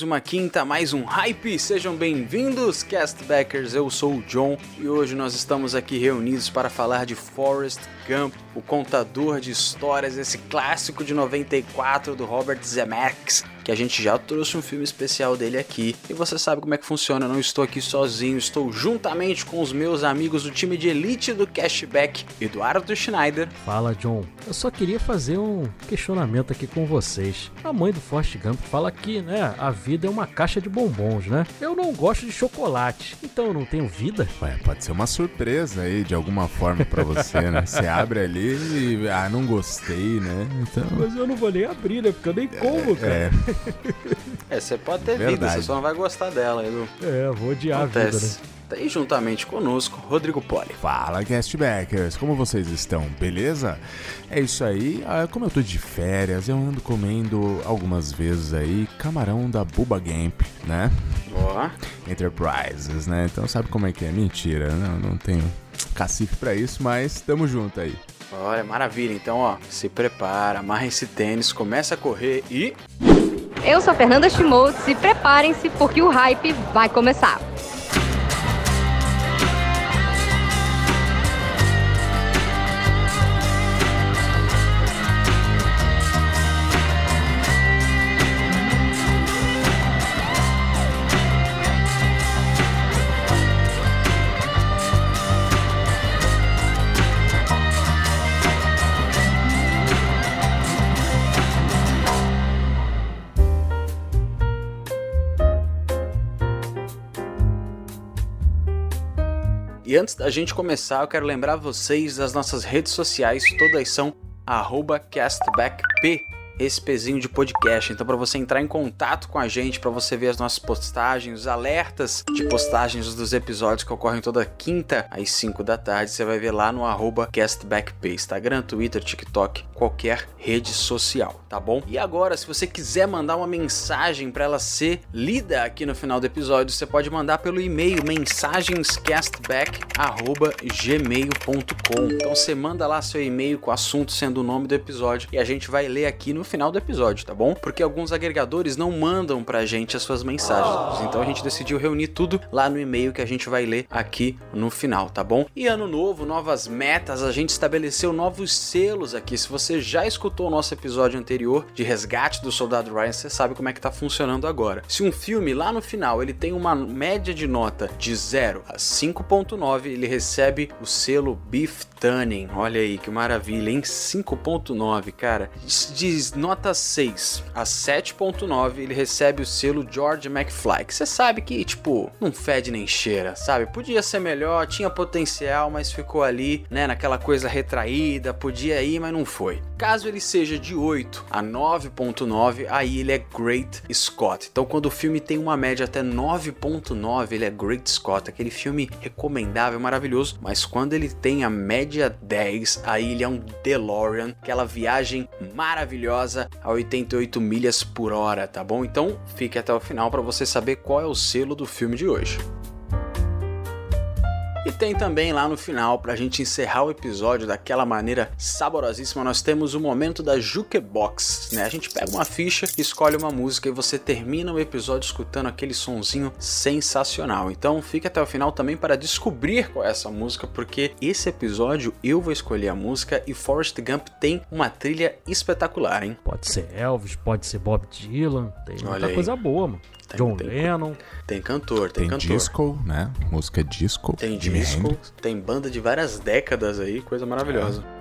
Mais uma quinta, mais um hype. Sejam bem-vindos, castbackers. Eu sou o John e hoje nós estamos aqui reunidos para falar de Forrest Gump, o contador de histórias, esse clássico de 94 do Robert Zemeckis, que a gente já trouxe um filme especial dele aqui. E você sabe como é que funciona, eu não estou aqui sozinho, estou juntamente com os meus amigos do time de elite do Cashback, Eduardo Schneider. Fala, John. Eu só queria fazer um questionamento aqui com vocês. A mãe do Forrest Gump fala que, né, a vida é uma caixa de bombons, né? Eu não gosto de chocolate, então eu não tenho vida. Ué, pode ser uma surpresa aí, de alguma forma para você, né? Você abre ali e, ah, não gostei, né? Então... Mas eu não vou nem abrir, né? Porque eu nem como, cara. É, você pode ter Verdade. vida, você só não vai gostar dela, Edu. É, vou odiar Acontece. a vida, né? E juntamente conosco, Rodrigo Poli. Fala, Guestbackers, como vocês estão? Beleza? É isso aí, ah, como eu tô de férias, eu ando comendo algumas vezes aí camarão da Buba Gamp, né? Ó. Enterprises, né? Então sabe como é que é? Mentira, não, não tenho cacife para isso, mas tamo junto aí. Olha, maravilha. Então, ó, se prepara, amarra esse tênis, começa a correr e. Eu sou a Fernanda Schmoltz e preparem-se porque o hype vai começar. E antes da gente começar, eu quero lembrar vocês das nossas redes sociais, todas são castbackp esse pezinho de podcast. Então, para você entrar em contato com a gente, para você ver as nossas postagens, os alertas de postagens dos episódios que ocorrem toda quinta às 5 da tarde, você vai ver lá no castbackp, Instagram, Twitter, TikTok, qualquer rede social, tá bom? E agora, se você quiser mandar uma mensagem para ela ser lida aqui no final do episódio, você pode mandar pelo e-mail mensagenscastback@gmail.com. Então você manda lá seu e-mail com o assunto sendo o nome do episódio e a gente vai ler aqui no final do episódio, tá bom? Porque alguns agregadores não mandam pra gente as suas mensagens. Então a gente decidiu reunir tudo lá no e-mail que a gente vai ler aqui no final, tá bom? E ano novo, novas metas, a gente estabeleceu novos selos aqui. Se você já escutou o nosso episódio anterior de resgate do soldado Ryan, você sabe como é que tá funcionando agora. Se um filme lá no final ele tem uma média de nota de 0 a 5.9, ele recebe o selo Beef Tunning. Olha aí que maravilha, em 5.9, cara. De nota 6 a 7.9, ele recebe o selo George McFly. Que você sabe que, tipo, não fede nem cheira, sabe? Podia ser melhor, tinha potencial, mas ficou ali, né, naquela coisa retraída, podia ir, mas não foi. Caso ele seja de 8 a 9.9, aí ele é Great Scott. Então, quando o filme tem uma média até 9.9, ele é Great Scott, aquele filme recomendável, maravilhoso. Mas quando ele tem a média 10, aí ele é um DeLorean, aquela viagem maravilhosa a 88 milhas por hora, tá bom? Então fique até o final para você saber qual é o selo do filme de hoje. E tem também lá no final, pra gente encerrar o episódio daquela maneira saborosíssima, nós temos o momento da Jukebox, né? A gente pega uma ficha, escolhe uma música e você termina o episódio escutando aquele sonzinho sensacional. Então fique até o final também para descobrir qual é essa música, porque esse episódio eu vou escolher a música e Forrest Gump tem uma trilha espetacular, hein? Pode ser Elvis, pode ser Bob Dylan, tem Olha muita aí. coisa boa, mano. Tem, John tem, Lennon. Tem cantor, tem, tem cantor. disco, né? Música disco. Tem disco, tem banda de várias décadas aí, coisa maravilhosa. É.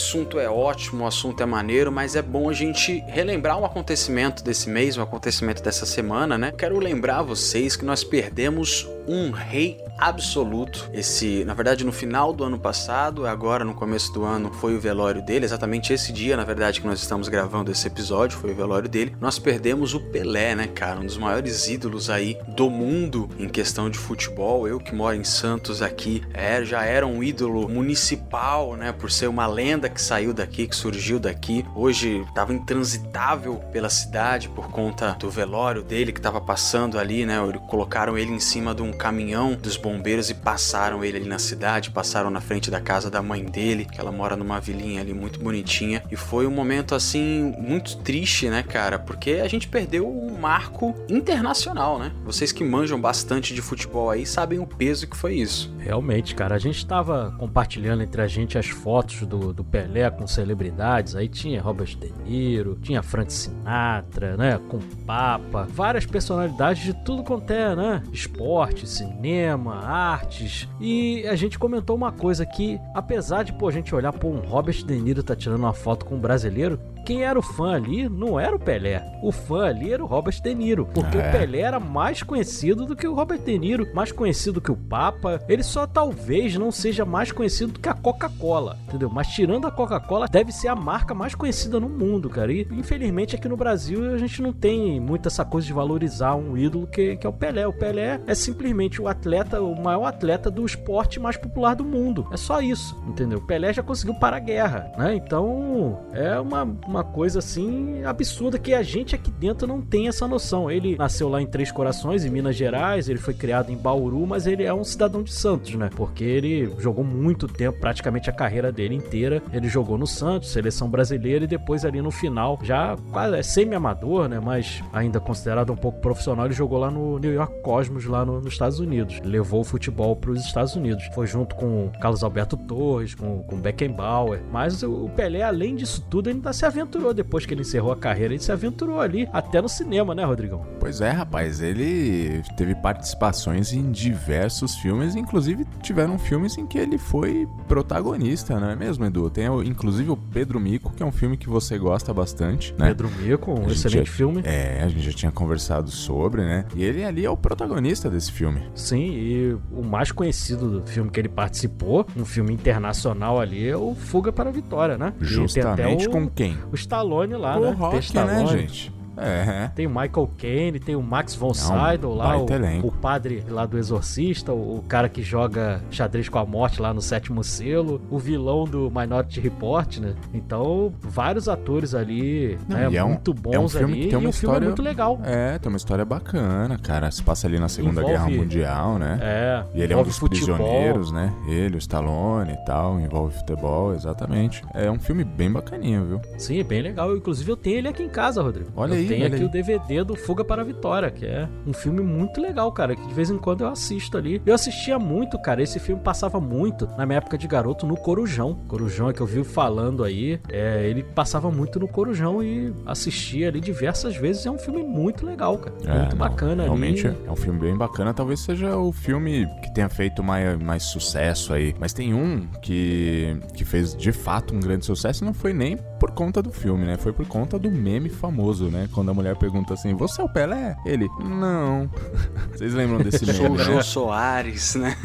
assunto é ótimo, o assunto é maneiro, mas é bom a gente relembrar um acontecimento desse mês, um acontecimento dessa semana, né? Quero lembrar vocês que nós perdemos um rei absoluto. Esse, na verdade, no final do ano passado, agora no começo do ano, foi o velório dele. Exatamente esse dia, na verdade, que nós estamos gravando esse episódio, foi o velório dele. Nós perdemos o Pelé, né, cara? Um dos maiores ídolos aí do mundo em questão de futebol. Eu que moro em Santos aqui, é, já era um ídolo municipal, né? Por ser uma lenda que saiu daqui, que surgiu daqui. Hoje estava intransitável pela cidade por conta do velório dele que estava passando ali, né? Colocaram ele em cima de um caminhão dos bombeiros e passaram ele ali na cidade, passaram na frente da casa da mãe dele, que ela mora numa vilinha ali muito bonitinha. E foi um momento assim muito triste, né, cara? Porque a gente perdeu um marco internacional, né? Vocês que manjam bastante de futebol aí sabem o peso que foi isso. Realmente, cara, a gente tava compartilhando entre a gente as fotos do, do Pelé com celebridades. Aí tinha Robert De Niro, tinha Frank Sinatra, né? Com Papa, várias personalidades de tudo quanto é, né? Esporte, cinema, artes. E a gente comentou uma coisa que, apesar de pô, a gente olhar, pô, um Robert De Niro tá tirando uma foto com um brasileiro, quem era o fã ali não era o Pelé. O fã ali era o Robert De Niro. Porque é. o Pelé era mais conhecido do que o Robert De Niro, mais conhecido que o Papa. Ele só talvez não seja mais conhecido do que a Coca-Cola, entendeu? Mas tirando a Coca-Cola, deve ser a marca mais conhecida no mundo, cara. E infelizmente aqui no Brasil a gente não tem muito essa coisa de valorizar um ídolo que, que é o Pelé. O Pelé é simplesmente o atleta, o maior atleta do esporte mais popular do mundo. É só isso, entendeu? O Pelé já conseguiu parar a guerra, né? Então é uma uma coisa assim absurda que a gente aqui dentro não tem essa noção. Ele nasceu lá em Três Corações, em Minas Gerais, ele foi criado em Bauru, mas ele é um cidadão de Santos, né? Porque ele jogou muito tempo, praticamente a carreira dele inteira. Ele jogou no Santos, seleção brasileira, e depois ali no final, já quase é semi-amador, né? Mas ainda considerado um pouco profissional, ele jogou lá no New York Cosmos, lá no, nos Estados Unidos. Levou o futebol para os Estados Unidos. Foi junto com Carlos Alberto Torres, com, com Beckenbauer. Mas o, o Pelé, além disso tudo, ele se aventurou depois que ele encerrou a carreira. Ele se aventurou ali, até no cinema, né, Rodrigão? Pois é, rapaz. Ele teve participações em diversos filmes, inclusive tiveram filmes em que ele foi protagonista, não é mesmo, Edu? Tem inclusive o Pedro Mico, que é um filme que você gosta bastante, né? Pedro Mico, um excelente já, filme. É, a gente já tinha conversado sobre, né? E ele ali é o protagonista desse filme. Sim, e o mais conhecido do filme que ele participou, um filme internacional ali, é o Fuga para a Vitória, né? Justamente o, com quem? O Stallone lá, o né? Rock, né, Stallone. né, gente? É. Tem o Michael Caine, tem o Max von Sydow lá, o, o, padre lá do Exorcista, o, o, cara que joga xadrez com a morte lá no sétimo selo, o vilão do Minority Report, né? Então, vários atores ali, Não, né, é muito um, bons é um filme ali, tem uma história, um muito legal. É, tem uma história bacana, cara. Se passa ali na Segunda envolve, Guerra Mundial, né? É. E ele é um dos futebol. prisioneiros, né? Ele, o Stallone e tal, envolve futebol, exatamente. É um filme bem bacaninho, viu? Sim, bem legal. Inclusive, eu tenho ele aqui em casa, Rodrigo. Olha aí, tem aqui aí. o DVD do Fuga para a Vitória, que é um filme muito legal, cara, que de vez em quando eu assisto ali. Eu assistia muito, cara, esse filme passava muito na minha época de garoto no Corujão. Corujão é que eu vi falando aí, é, ele passava muito no Corujão e assistia ali diversas vezes. É um filme muito legal, cara. É, muito não, bacana realmente ali. é um filme bem bacana. Talvez seja o filme que tenha feito mais, mais sucesso aí. Mas tem um que, que fez de fato um grande sucesso e não foi nem por conta do filme, né? Foi por conta do meme famoso, né? Quando a mulher pergunta assim: Você é o Pelé? Ele, não. Vocês lembram desse meme? Sou o né? Jô Soares, né?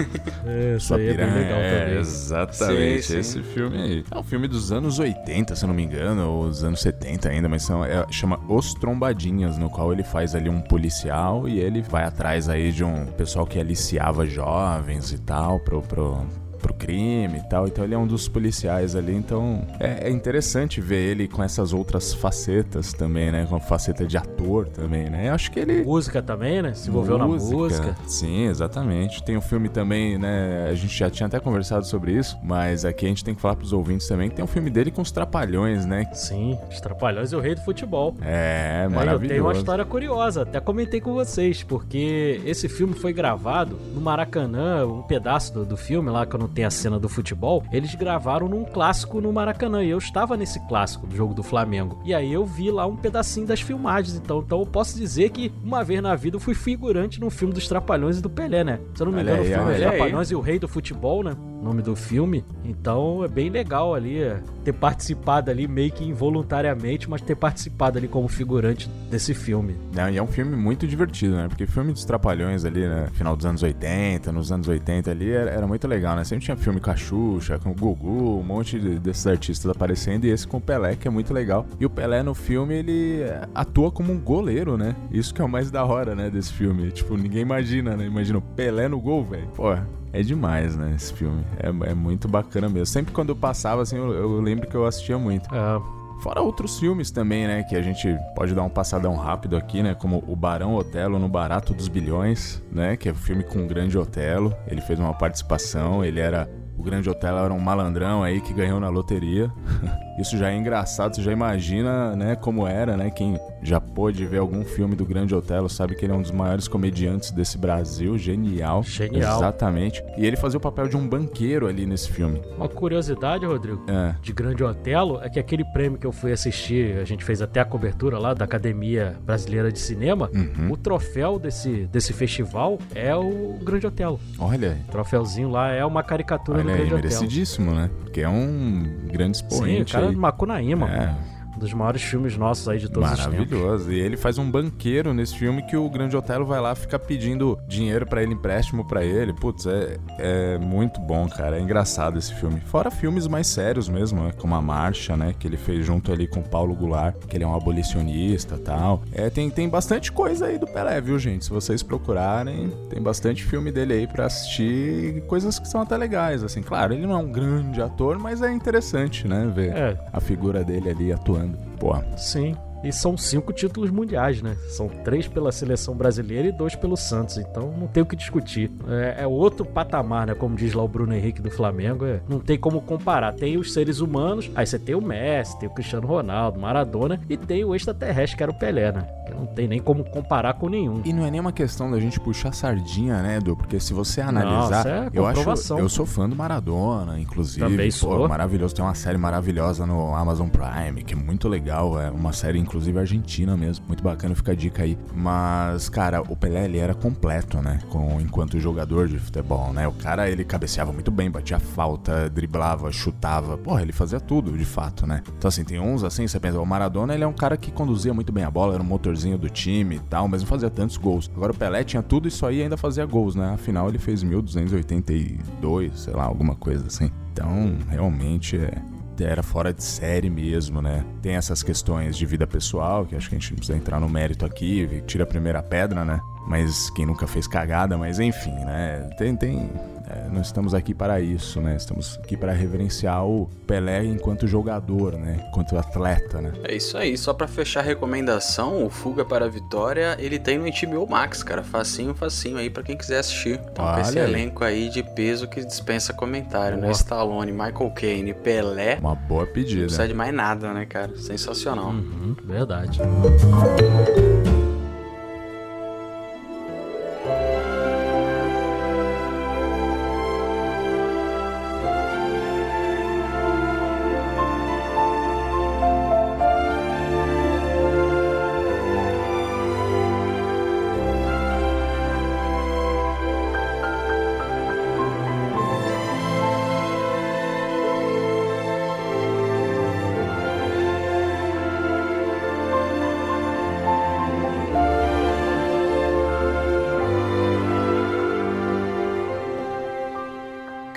É, isso aí é bem legal é, também. Exatamente, sim, sim. esse filme aí. É um filme dos anos 80, se eu não me engano, ou os anos 70 ainda, mas são, é, chama Os Trombadinhas, no qual ele faz ali um policial e ele vai atrás aí de um pessoal que aliciava jovens e tal, pro, pro, pro crime e tal. Então ele é um dos policiais ali. Então é, é, interessante ver ele com essas outras facetas também, né? Com a faceta de ator também, né? Eu acho que ele. Música também, né? Se envolveu música, na música. Sim, exatamente. Tem um filme também, né? A gente já tinha até conversado sobre isso, mas aqui a gente tem que falar pros ouvintes também que tem um filme dele com os Trapalhões, né? Sim, os Trapalhões e o Rei do Futebol. É, maravilhoso. É, eu tenho uma história curiosa, até comentei com vocês, porque esse filme foi gravado no Maracanã, um pedaço do, do filme lá que eu não tem a cena do futebol, eles gravaram num clássico no Maracanã. E eu estava nesse clássico do jogo do Flamengo. E aí eu vi lá um pedacinho das filmagens. Então, então eu posso dizer que uma vez na vida eu fui figurante num filme dos Trapalhões e do Pelé, né? Se eu não me engano, o filme é Trapalhões e o Rei do Futebol, né? Nome do filme. Então é bem legal ali é, ter participado ali meio que involuntariamente, mas ter participado ali como figurante desse filme. Não, e é um filme muito divertido, né? Porque filme dos Trapalhões ali, né? Final dos anos 80, nos anos 80 ali, era, era muito legal, né? Sempre tinha filme com a Xuxa, com o Gugu, um monte de, desses artistas aparecendo, e esse com o Pelé, que é muito legal. E o Pelé no filme, ele atua como um goleiro, né? Isso que é o mais da hora, né, desse filme. Tipo, ninguém imagina, né? Imagina o Pelé no gol, velho. Pô, é demais, né, esse filme. É, é, muito bacana mesmo. Sempre quando eu passava, assim, eu, eu lembro que eu assistia muito. É. Fora outros filmes também, né? Que a gente pode dar um passadão rápido aqui, né? Como O Barão Otelo no Barato dos Bilhões, né? Que é um filme com o Grande Otelo. Ele fez uma participação, ele era. O Grande Otelo era um malandrão aí que ganhou na loteria. Isso já é engraçado, você já imagina, né, como era, né? Quem já pôde ver algum filme do Grande Otelo sabe que ele é um dos maiores comediantes desse Brasil, genial. Genial. Exatamente. E ele fazia o papel de um banqueiro ali nesse filme. Uma curiosidade, Rodrigo, É. de Grande Otelo é que aquele prêmio que eu fui assistir, a gente fez até a cobertura lá da Academia Brasileira de Cinema, Uhum. o troféu desse, desse festival é o Grande Otelo. Olha, O troféuzinho lá é uma caricatura aí, Grande Otelo. merecidíssimo, né? Porque é um grande Sim, o expoente cara aí. do Macunaíma, É, dos maiores filmes nossos aí de todos os tempos. Maravilhoso. E ele faz um banqueiro nesse filme que o Grande Otelo vai lá e fica pedindo dinheiro pra ele, empréstimo pra ele. Putz, é, é muito bom, cara. É engraçado esse filme. Fora filmes mais sérios mesmo, né? Como A Marcha, né? Que ele fez junto ali com o Paulo Goulart, que ele é um abolicionista e tal. É, tem, tem bastante coisa aí do Pelé, viu, gente? Se vocês procurarem, tem bastante filme dele aí pra assistir. Coisas que são até legais, assim. Claro, ele não é um grande ator, mas é interessante, né? Ver É, a figura dele ali atuando. Pô, sim. E são cinco títulos mundiais, né? São três pela seleção brasileira e dois pelo Santos. Então não tem o que discutir. É, é outro patamar, né? Como diz lá o Bruno Henrique do Flamengo. é- não tem como comparar. Tem os seres humanos, aí você tem o Messi, tem o Cristiano Ronaldo, Maradona e tem o extraterrestre, que era o Pelé, né? Que não tem nem como comparar com nenhum. E não é nem uma questão da gente puxar sardinha, né, Edu? Porque se você analisar, isso é eu acho, eu sou fã do Maradona, inclusive. Também Pô, sou. maravilhoso. Tem uma série maravilhosa no Amazon Prime, que é muito legal. É uma série, inclusive, argentina mesmo. Muito bacana, fica a dica aí. Mas, cara, o Pelé, ele era completo, né? Com, enquanto jogador de futebol, né? O cara, ele cabeceava muito bem, batia falta, driblava, chutava. Porra, ele fazia tudo, de fato, né? Então, assim, tem uns assim, você pensa, o Maradona, ele é um cara que conduzia muito bem a bola, era um motorzinho do time e tal, mas não fazia tantos gols. Agora o Pelé tinha tudo isso aí e ainda fazia gols, né? Afinal, ele fez 1282, sei lá, alguma coisa assim. Então, realmente é era fora de série mesmo, né? Tem essas questões de vida pessoal, que acho que a gente não precisa entrar no mérito aqui, tira a primeira pedra, né? Mas quem nunca fez cagada, mas enfim, né? Tem, tem. é, nós estamos aqui para isso, né? Estamos aqui para reverenciar o Pelé enquanto jogador, né? Enquanto atleta, né? É isso aí, só pra fechar a recomendação, o Fuga para a Vitória, ele tem no HBO Max, cara, facinho, facinho aí pra quem quiser assistir. Então com Olha esse aí. elenco aí de peso que dispensa comentário, né? Boa. Stallone, Michael Caine, Pelé, Uma boa não pedida. precisa de mais nada, né, cara? Sensacional. Uhum, verdade.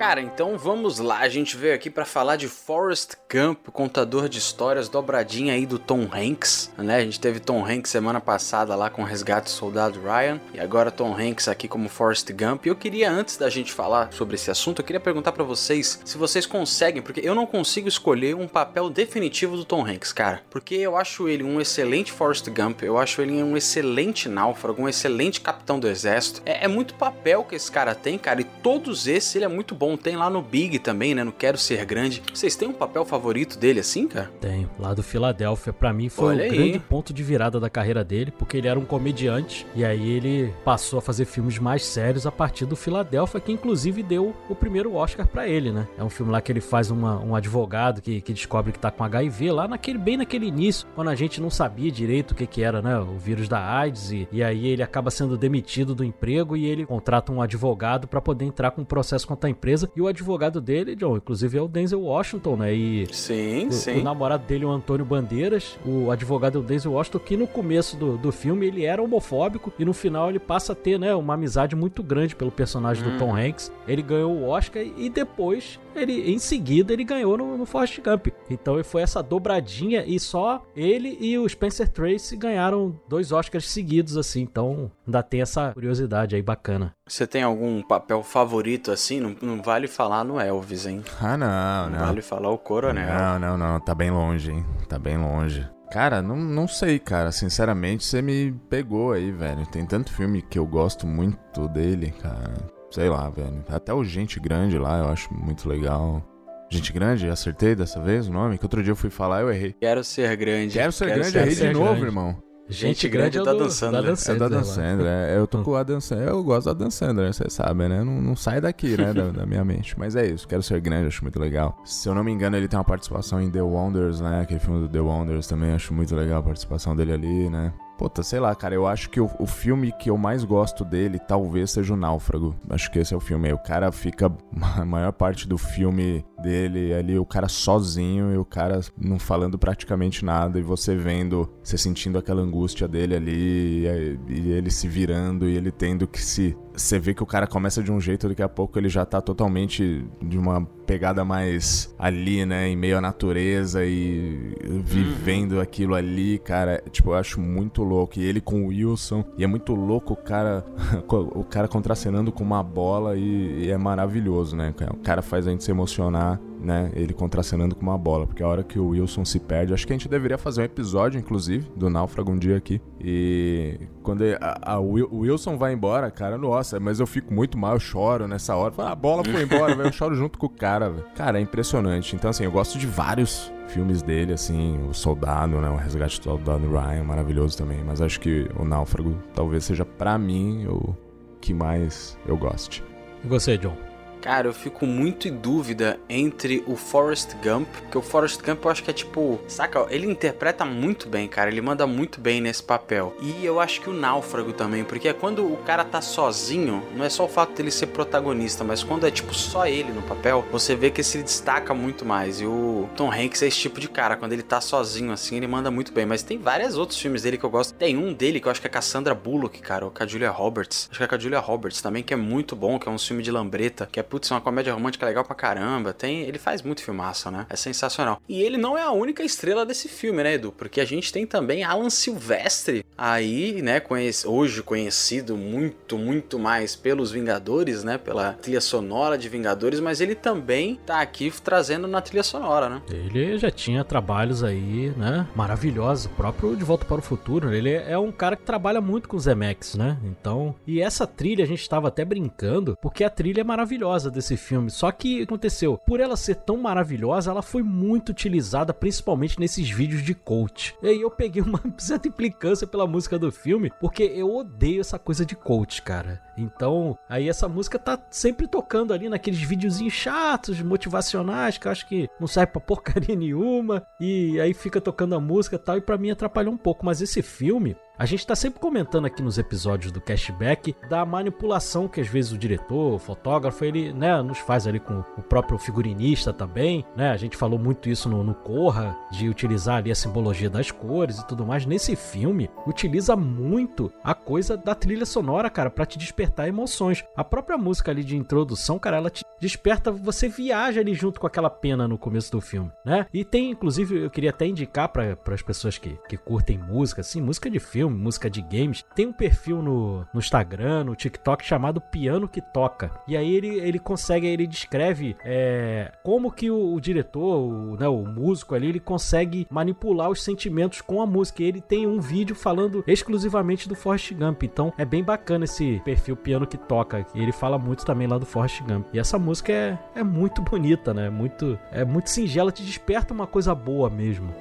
Cara, então vamos lá. A gente veio aqui pra falar de Forrest Gump, contador de histórias dobradinha aí do Tom Hanks, né? A gente teve Tom Hanks semana passada lá com Resgate do Soldado Ryan e agora Tom Hanks aqui como Forrest Gump. E eu queria antes da gente falar sobre esse assunto, eu queria perguntar pra vocês se vocês conseguem, porque eu não consigo escolher um papel definitivo do Tom Hanks, cara, porque eu acho ele um excelente Forrest Gump, eu acho ele um excelente náufrago, um excelente capitão do exército. É, é muito papel que esse cara tem, cara, e todos esses ele é muito bom. Tem lá no Big também, né? No Quero Ser Grande. Vocês têm um papel favorito dele assim, cara? Tenho. Lá do Filadélfia, pra mim foi Olha o aí. grande ponto de virada da carreira dele, porque ele era um comediante e aí ele passou a fazer filmes mais sérios a partir do Filadélfia, que inclusive deu o primeiro Oscar pra ele, né? É um filme lá que ele faz uma- um advogado que, que descobre que tá com HIV lá naquele bem naquele início, quando a gente não sabia direito o que que era, né? O vírus da AIDS e, e aí ele acaba sendo demitido do emprego e ele contrata um advogado pra poder entrar com um processo contra a empresa E o advogado dele, John, inclusive é o Denzel Washington, né? E Sim, o, sim. o namorado dele, o Antônio Bandeiras, o advogado é o Denzel Washington, que no começo do, do filme ele era homofóbico e no final ele passa a ter, né, uma amizade muito grande pelo personagem do Tom Hanks. Ele ganhou o Oscar e depois ele em seguida ele ganhou no, no Forrest Gump. Então foi essa dobradinha e só ele e o Spencer Tracy ganharam dois Oscars seguidos assim. Então ainda tem essa curiosidade aí bacana. Você tem algum papel favorito assim? Não, não vale falar no Elvis, hein? Ah, não, Não não. vale falar o Coronel. Não, não, não. Tá bem longe, hein? Tá bem longe. Cara, não, não sei, cara. Sinceramente, você me pegou aí, velho. Tem tanto filme que eu gosto muito dele, cara. Sei lá, velho. Até o Gente Grande lá eu acho muito legal. Gente Grande, acertei dessa vez o nome? Que outro dia eu fui falar eu errei. Quero ser grande. Quero ser grande, ser errei de ser novo, grande. irmão. Gente grande é o da do- Dan Sandler. Dan É da Dan. Sandler, é, eu tô com a Dan Sandler, eu gosto da Dan Sandler, você sabe, né? Não, não sai daqui, né, da, da minha mente. Mas é isso, quero ser grande, acho muito legal. Se eu não me engano, ele tem uma participação em The Wonders, né? Aquele filme do The Wonders também, acho muito legal a participação dele ali, né? Puta, sei lá, cara, eu acho que o, o filme que eu mais gosto dele talvez seja o Náufrago. Acho que esse é o filme aí. O cara fica a maior parte do filme dele ali, o cara sozinho e o cara não falando praticamente nada e você vendo, você sentindo aquela angústia dele ali e, e ele se virando e ele tendo que se. Você vê que o cara começa de um jeito, daqui a pouco ele já tá totalmente de uma pegada mais ali, né? Em meio à natureza e vivendo aquilo ali, cara. Tipo, eu acho muito louco. E ele com o Wilson. E é muito louco o cara, o cara contracenando com uma bola e, e é maravilhoso, né? O cara faz a gente se emocionar, né? Ele contracenando com uma bola. Porque a hora que o Wilson se perde, acho que a gente deveria fazer um episódio, inclusive, do Náufrago um dia aqui. E quando a, a Wil- o Wilson vai embora, cara, nossa, mas eu fico muito mal, eu choro nessa hora. Falo, "Ah, a bola foi embora. Eu choro junto com o cara. Cara, é impressionante. Então, assim, eu gosto de vários filmes dele, assim, o Soldado, né? O Resgate do Soldado Ryan, maravilhoso também. Mas acho que o Náufrago talvez seja, pra mim, o que mais eu goste. E você, John? Cara, eu fico muito em dúvida entre o Forrest Gump, porque o Forrest Gump eu acho que é tipo, saca, ele interpreta muito bem, cara, ele manda muito bem nesse papel. E eu acho que o Náufrago também, porque é quando o cara tá sozinho, não é só o fato dele ser protagonista, mas quando é tipo só ele no papel, você vê que se destaca muito mais. E o Tom Hanks é esse tipo de cara, quando ele tá sozinho assim, ele manda muito bem. Mas tem vários outros filmes dele que eu gosto. Tem um dele que eu acho que é com a Sandra Bullock, cara, ou com a Julia Roberts. Acho que é com a Julia Roberts também, que é muito bom, que é um filme de lambreta, que é putz, uma comédia romântica legal pra caramba. Tem, ele faz muito filmaço, né? É sensacional. E ele não é a única estrela desse filme, né, Edu? Porque a gente tem também Alan Silvestre aí, né, conhece, hoje conhecido muito, muito mais pelos Vingadores, né, pela trilha sonora de Vingadores, mas ele também tá aqui trazendo na trilha sonora, né? Ele já tinha trabalhos aí, né? Maravilhosos. O próprio De Volta para o Futuro. Ele é um cara que trabalha muito com os Zemeckis, né? Então. E essa trilha a gente estava até brincando, porque a trilha é maravilhosa desse filme. Só que aconteceu? Por ela ser tão maravilhosa, ela foi muito utilizada, principalmente nesses vídeos de coach. E aí eu peguei uma certa implicância pela música do filme, porque eu odeio essa coisa de coach, cara. Então, aí essa música tá sempre tocando ali naqueles videozinhos chatos, motivacionais, que eu acho que não serve pra porcaria nenhuma. E aí fica tocando a música e tal, e pra mim atrapalhou um pouco. Mas esse filme, a gente tá sempre comentando aqui nos episódios do Cashback da manipulação que às vezes o diretor, o fotógrafo, ele, né, nos faz ali com o próprio figurinista também, né? A gente falou muito isso no, no Corra, de utilizar ali a simbologia das cores e tudo mais. Nesse filme, utiliza muito a coisa da trilha sonora, cara, pra te despertar emoções. A própria música ali de introdução, cara, ela te desperta, você viaja ali junto com aquela pena no começo do filme, né? E tem, inclusive, eu queria até indicar para as pessoas que, que curtem música, assim, música de filme, música de games, tem um perfil no, no Instagram, no TikTok chamado Piano que Toca. E aí ele, ele consegue, ele descreve é, como que o, o diretor, o, né, o músico ali, ele consegue manipular os sentimentos com a música. E ele tem um vídeo falando exclusivamente do Forrest Gump. Então é bem bacana esse perfil Piano que Toca. E ele fala muito também lá do Forrest Gump. E essa música é, é muito bonita, né? Muito, é muito singela, te desperta uma coisa boa mesmo.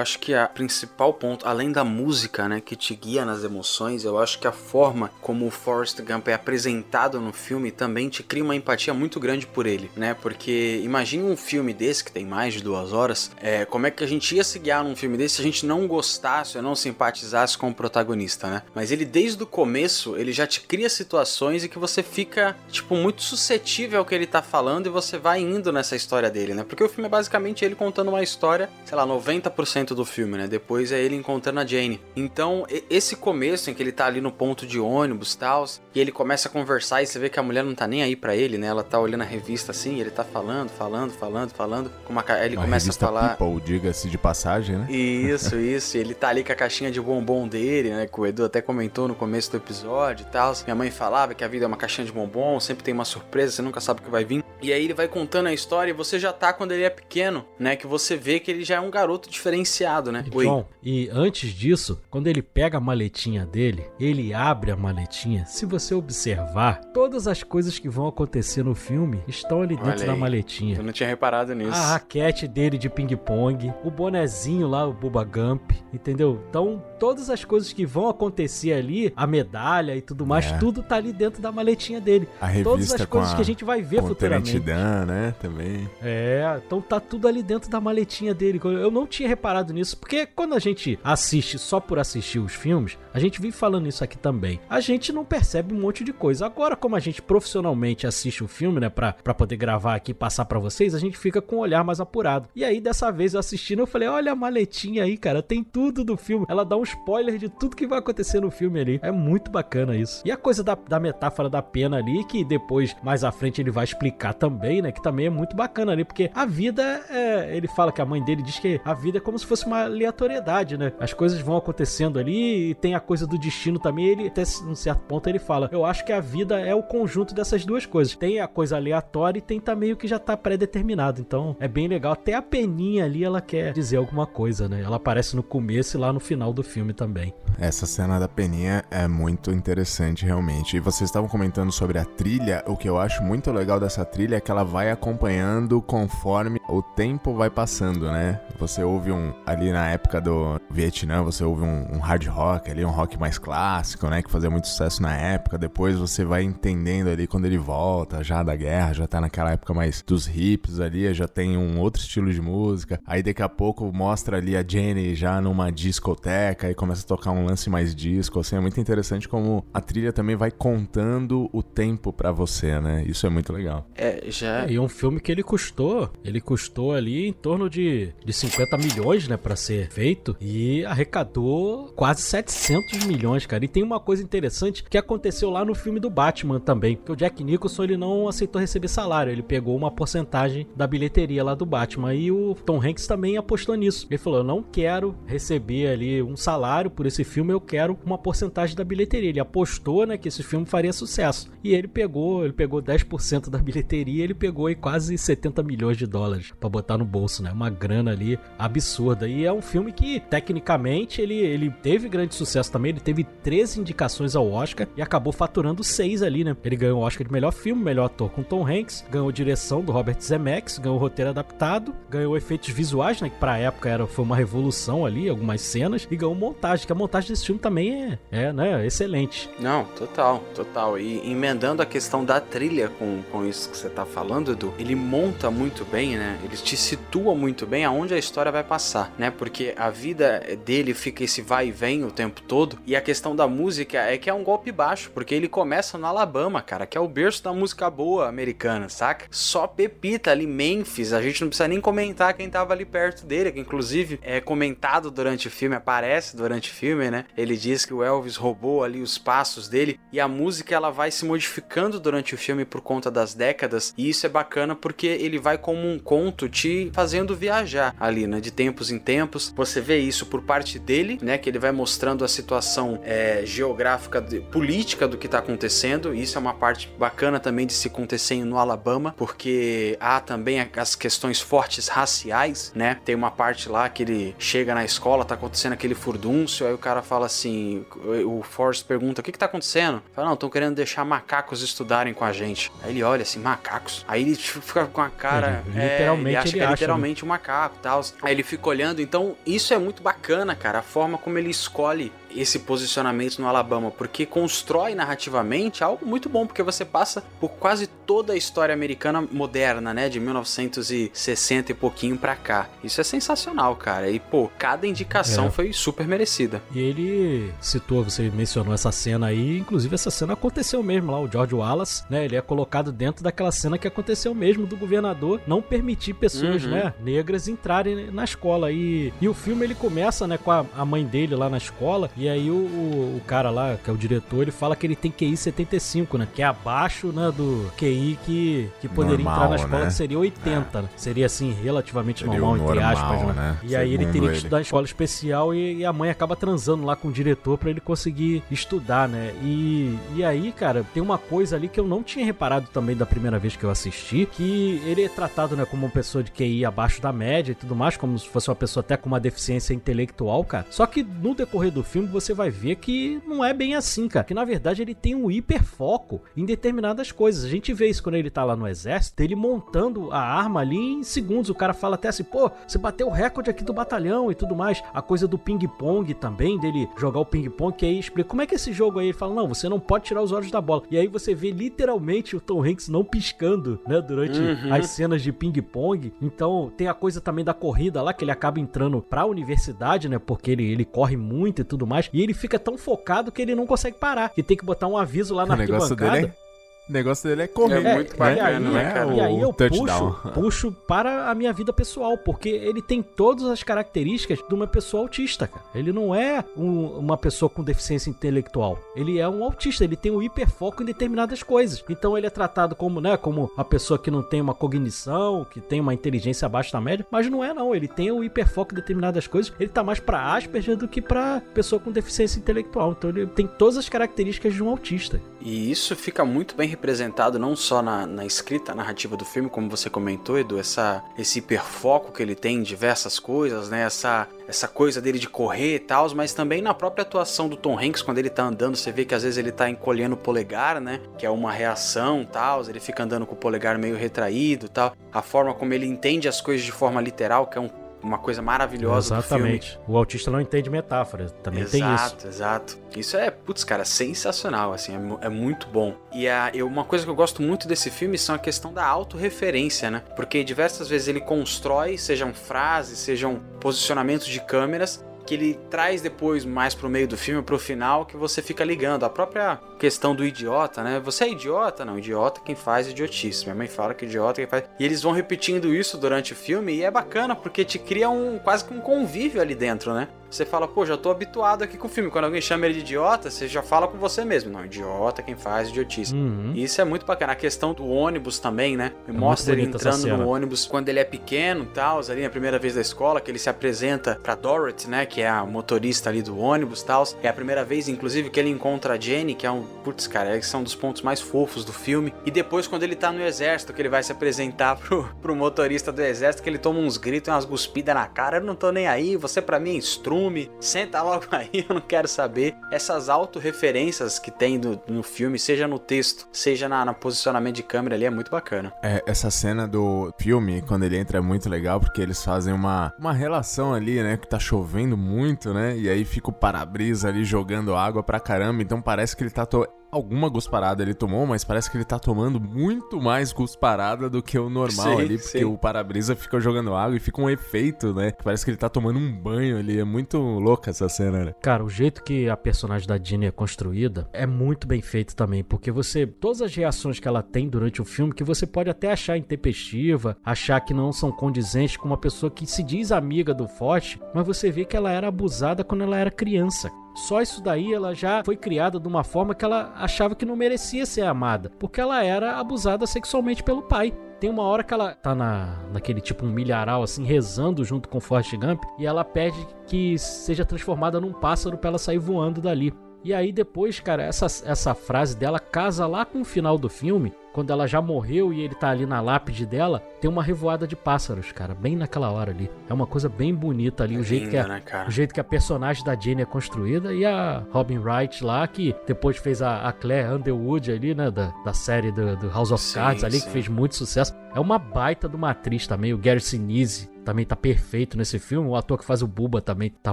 Acho que a principal ponto, além da música, né, que te guia nas emoções, eu acho que a forma como o Forrest Gump é apresentado no filme também te cria uma empatia muito grande por ele, né? Porque imagine um filme desse que tem mais de duas horas, é, como é que a gente ia se guiar num filme desse se a gente não gostasse ou não simpatizasse com o protagonista, né? Mas ele desde o começo, ele já te cria situações e que você fica, tipo, muito suscetível ao que ele tá falando e você vai indo nessa história dele, né? Porque o filme é basicamente ele contando uma história, sei lá, 90% do filme, né? Depois é ele encontrando a Jane. Então, esse começo em que ele tá ali no ponto de ônibus e tal, e ele começa a conversar e você vê que a mulher não tá nem aí para ele, né? Ela tá olhando a revista assim, ele tá falando, falando, falando, falando, com uma ele uma começa a falar. People, diga-se de passagem, né? Isso, isso. ele tá ali com a caixinha de bombom dele, né? Que o Edu até comentou no começo do episódio e tal. Minha mãe falava que a vida é uma caixinha de bombom, sempre tem uma surpresa, você nunca sabe o que vai vir. E aí ele vai contando a história e você já tá quando ele é pequeno, né? Que você vê que ele já é um garoto diferenciado, né? Oi. Bom, e antes disso, quando ele pega a maletinha dele, ele abre a maletinha. Se você observar, todas as coisas que vão acontecer no filme estão ali dentro da maletinha. Eu não tinha reparado nisso. A raquete dele de ping-pong, o bonezinho lá, o Bubba Gump, entendeu? Então, todas as coisas que vão acontecer ali, a medalha e tudo mais, é. tudo tá ali dentro da maletinha dele. A revista todas as coisas a, que a gente vai ver futuramente. Dan, né? Também. É, então tá tudo ali dentro da maletinha dele. Eu não tinha reparado nisso, porque quando a gente assiste só por assistir os filmes, a gente vive falando isso aqui também. A gente não percebe um monte de coisa. Agora, como a gente profissionalmente assiste o filme, né, pra, pra poder gravar aqui e passar para vocês, a gente fica com o olhar mais apurado. E aí, dessa vez eu assistindo, eu falei: olha a maletinha aí, cara, tem tudo do filme. Ela dá um spoiler de tudo que vai acontecer no filme ali. É muito bacana isso. E a coisa da, da metáfora da pena ali, que depois, mais à frente, ele vai explicar também, né? Que também é muito bacana ali, porque a vida é. Ele fala que a mãe dele diz que a vida é como se fosse uma aleatoriedade, né? As coisas vão acontecendo ali e tem a coisa do destino também. Ele, até um certo ponto, ele fala: Eu acho que a vida é o conjunto dessas duas coisas. Tem a coisa aleatória e tem também o que já tá pré-determinado. Então é bem legal. Até a peninha ali ela quer dizer alguma coisa, né? Ela aparece no começo e lá no final do filme também. Essa cena da peninha é muito interessante, realmente. E vocês estavam comentando sobre a trilha. O que eu acho muito legal dessa trilha é que ela vai acompanhando conforme o tempo vai passando, né? Você ouve um. Ali na época do Vietnã, você ouve um, um hard rock ali, um rock mais clássico, né? Que fazia muito sucesso na época. Depois você vai entendendo ali quando ele volta, já da guerra, já tá naquela época mais dos hips ali, já tem um outro estilo de música. Aí daqui a pouco mostra ali a Jenny já numa discoteca e começa a tocar um lance mais disco, assim, é muito interessante como a trilha também vai contando o tempo para você, né? Isso é muito legal. É, já... É, e um filme que ele custou, ele custou ali em torno de, de 50 milhões, né, para ser feito e arrecadou quase 700 milhões, cara. E tem uma coisa interessante que aconteceu lá no filme do Batman também, que o Jack Nicholson ele não aceitou receber salário, ele pegou uma porcentagem da bilheteria lá do Batman e o Tom Hanks também apostou nisso. Ele falou: "Eu não quero receber ali um salário por esse filme, eu quero uma porcentagem da bilheteria". Ele apostou, né, que esse filme faria sucesso. E ele pegou, ele pegou 10% da bilheteria, ele pegou aí quase 70 milhões de dólares para botar no bolso, né? Uma grana ali absurda. E é um filme que tecnicamente ele, ele teve grande sucesso também, ele teve 13 indicações ao Oscar e acabou faturando 6 ali, né? Ele ganhou o Oscar de melhor filme, melhor ator com Tom Hanks, ganhou direção do Robert Zemeckis, ganhou roteiro adaptado, ganhou efeitos visuais, né, que pra época era foi uma revolução ali, algumas cenas e ganhou montagem, que a montagem desse filme também é, é né, excelente. Não, total, total. E emendando a questão da trilha com, com isso que você tá falando, Edu, ele monta muito bem, né? Ele te situa muito bem aonde a história vai passar, né? Porque a vida dele fica esse vai e vem o tempo todo. E a questão da música é que é um golpe baixo, porque ele começa no Alabama, cara, que é o berço da música boa americana, saca? Só pepita ali, Memphis. A gente não precisa nem comentar quem tava ali perto dele, que inclusive é comentado durante o filme, aparece durante o filme, né? Ele diz que o Elvis roubou ali os passos dele e a música ela vai se modificando durante o filme por conta das décadas. E isso é bacana porque ele vai como um conto te fazendo viajar ali, né? De tempos em tempos. Você vê isso por parte dele, né? Que ele vai mostrando a situação é, geográfica, de, política do que tá acontecendo. Isso é uma parte bacana também de se acontecer no Alabama, porque há também as questões fortes raciais, né? Tem uma parte lá que ele chega na escola, tá acontecendo aquele furdúncio, aí o cara fala assim, o Forrest pergunta, o que que tá acontecendo? Fala, não, estão querendo deixar macacos estudarem com a gente. Aí ele olha assim, macacos? Aí ele fica com a cara... É, literalmente ele acha ele que é acha, literalmente né? um macaco e tal. Aí ele fica olhando. Então, isso é muito bacana, cara, a forma como ele escolhe esse posicionamento no Alabama, porque constrói narrativamente algo muito bom, porque você passa por quase toda a história americana moderna, né, de 1960 e pouquinho pra cá. Isso é sensacional, cara. E pô, cada indicação É. foi super merecida. E ele citou, você mencionou essa cena aí, inclusive essa cena aconteceu mesmo lá, o George Wallace, né? Ele é colocado dentro daquela cena que aconteceu mesmo do governador não permitir pessoas, Uhum. né, negras entrarem na escola. E, e o filme ele começa, né, com a, a mãe dele lá na escola, e aí o, o, o cara lá, que é o diretor, ele fala que ele tem QI 75, né? Que é abaixo, né, do QI que, que poderia Normal, entrar na escola, né? que seria 80, né? Seria assim, relativamente Seria o normal, entre normal, aspas, né? né? E aí ele Segundo teria que ele. estudar em escola especial e, e a mãe acaba transando lá com o diretor pra ele conseguir estudar, né? E, e aí, cara, tem uma coisa ali que eu não tinha reparado também da primeira vez que eu assisti, que ele é tratado, né, como uma pessoa de QI abaixo da média e tudo mais, como se fosse uma pessoa até com uma deficiência intelectual, cara. Só que no decorrer do filme você vai ver que não é bem assim, cara. Que na verdade ele tem um hiperfoco em determinadas coisas. A gente vê isso quando ele tá lá no exército, ele montando a arma ali em segundos. O cara fala até assim, pô, você bateu o recorde aqui do batalhão e tudo mais. A coisa do ping-pong também, dele jogar o ping-pong, que aí explica como é que é esse jogo aí. Ele fala, não, você não pode tirar os olhos da bola. E aí você vê literalmente o Tom Hanks não piscando, né, durante Uhum. as cenas de ping-pong. Então tem a coisa também da corrida lá, que ele acaba entrando pra universidade, né, porque ele, ele corre muito e tudo mais. E ele fica tão focado que ele não consegue parar. Que tem que botar um aviso lá na O negócio arquibancada. dele é... O negócio dele é correr. É muito e bacana, aí, né, cara? E aí eu touchdown. puxo, puxo para a minha vida pessoal, porque ele tem todas as características de uma pessoa autista, cara. Ele não é um- uma pessoa com deficiência intelectual. Ele é um autista, ele tem um hiperfoco em determinadas coisas. Então ele é tratado como, né, como a pessoa que não tem uma cognição, que tem uma inteligência abaixo da média, mas não é não, ele tem um hiperfoco em determinadas coisas. Ele tá mais para Asperger do que para pessoa com deficiência intelectual. Então ele tem todas as características de um autista. E isso fica muito bem representado não só na, na escrita narrativa do filme, como você comentou, Edu, essa, esse hiperfoco que ele tem em diversas coisas, né? Essa, essa coisa dele de correr e tal, mas também na própria atuação do Tom Hanks, quando ele tá andando, você vê que às vezes ele tá encolhendo o polegar, né? Que é uma reação tal, ele fica andando com o polegar meio retraído tal. A forma como ele entende as coisas de forma literal, que é um- uma coisa maravilhosa. Exatamente. O autista não entende metáfora, também tem isso. Exato, exato. Isso é, putz, cara, sensacional, assim, é, é muito bom. E a, eu, uma coisa que eu gosto muito desse filme são a questão da autorreferência, né? Porque diversas vezes ele constrói, sejam frases, sejam posicionamentos de câmeras, que ele traz depois mais pro meio do filme, pro final, que você fica ligando. A própria questão do idiota, né? Você é idiota? Não, idiota quem faz idiotice. Minha mãe fala que idiota é quem faz. E eles vão repetindo isso durante o filme e é bacana porque te cria um quase que um convívio ali dentro, né? Você fala, pô, já tô habituado aqui com o filme. Quando alguém chama ele de idiota, você já fala com você mesmo. Não, idiota quem faz idiotice. Uhum. E isso é muito bacana. A questão do ônibus também, né? É Mostra ele entrando no ônibus quando ele é pequeno e tal, ali na primeira vez da escola, que ele se apresenta pra Dorothy, né? Que é a motorista ali do ônibus e tal. É a primeira vez, inclusive, que ele encontra a Jenny, que é um. Putz, cara, é um dos pontos mais fofos do filme. E depois, quando ele tá no exército, que ele vai se apresentar pro, pro motorista do exército, que ele toma uns gritos e umas cuspidas na cara. Eu não tô nem aí, você pra mim é estrume, senta logo aí, eu não quero saber. Essas autorreferências que tem no filme, seja no texto, seja na, no posicionamento de câmera ali, é muito bacana. É, essa cena do filme, quando ele entra, é muito legal, porque eles fazem uma, uma relação ali, né? Que tá chovendo muito, né? E aí fica o para-brisa ali jogando água pra caramba. Então parece que ele tá. To... Alguma gusparada ele tomou, mas parece que ele tá tomando muito mais gusparada do que o normal Sim, ali, porque sim. o para-brisa fica jogando água e fica um efeito, né? Parece que ele tá tomando um banho ali. É muito louca essa cena, né? Cara, o jeito que a personagem da Dini é construída é muito bem feito também, porque você todas as reações que ela tem durante o filme que você pode até achar intempestiva, achar que não são condizentes com uma pessoa que se diz amiga do Forte, mas você vê que ela era abusada quando ela era criança. Só isso daí ela já foi criada de uma forma que ela achava que não merecia ser amada, porque ela era abusada sexualmente pelo pai. Tem uma hora que ela tá na, naquele tipo um milharal, assim, rezando junto com Forrest Gump, e ela pede que seja transformada num pássaro pra ela sair voando dali. E aí depois, cara, essa, essa frase dela casa lá com o final do filme, quando ela já morreu e ele tá ali na lápide dela, tem uma revoada de pássaros, cara, bem naquela hora ali. É uma coisa bem bonita ali, É o jeito lindo, que a, né, o jeito que a personagem da Jane é construída e a Robin Wright lá, que depois fez a, a Claire Underwood ali, né, da, da série do, do House of Sim, Cards ali, sim. que fez muito sucesso. É uma baita de uma atriz também, o Gary Sinise também tá perfeito nesse filme, o ator que faz o Buba também tá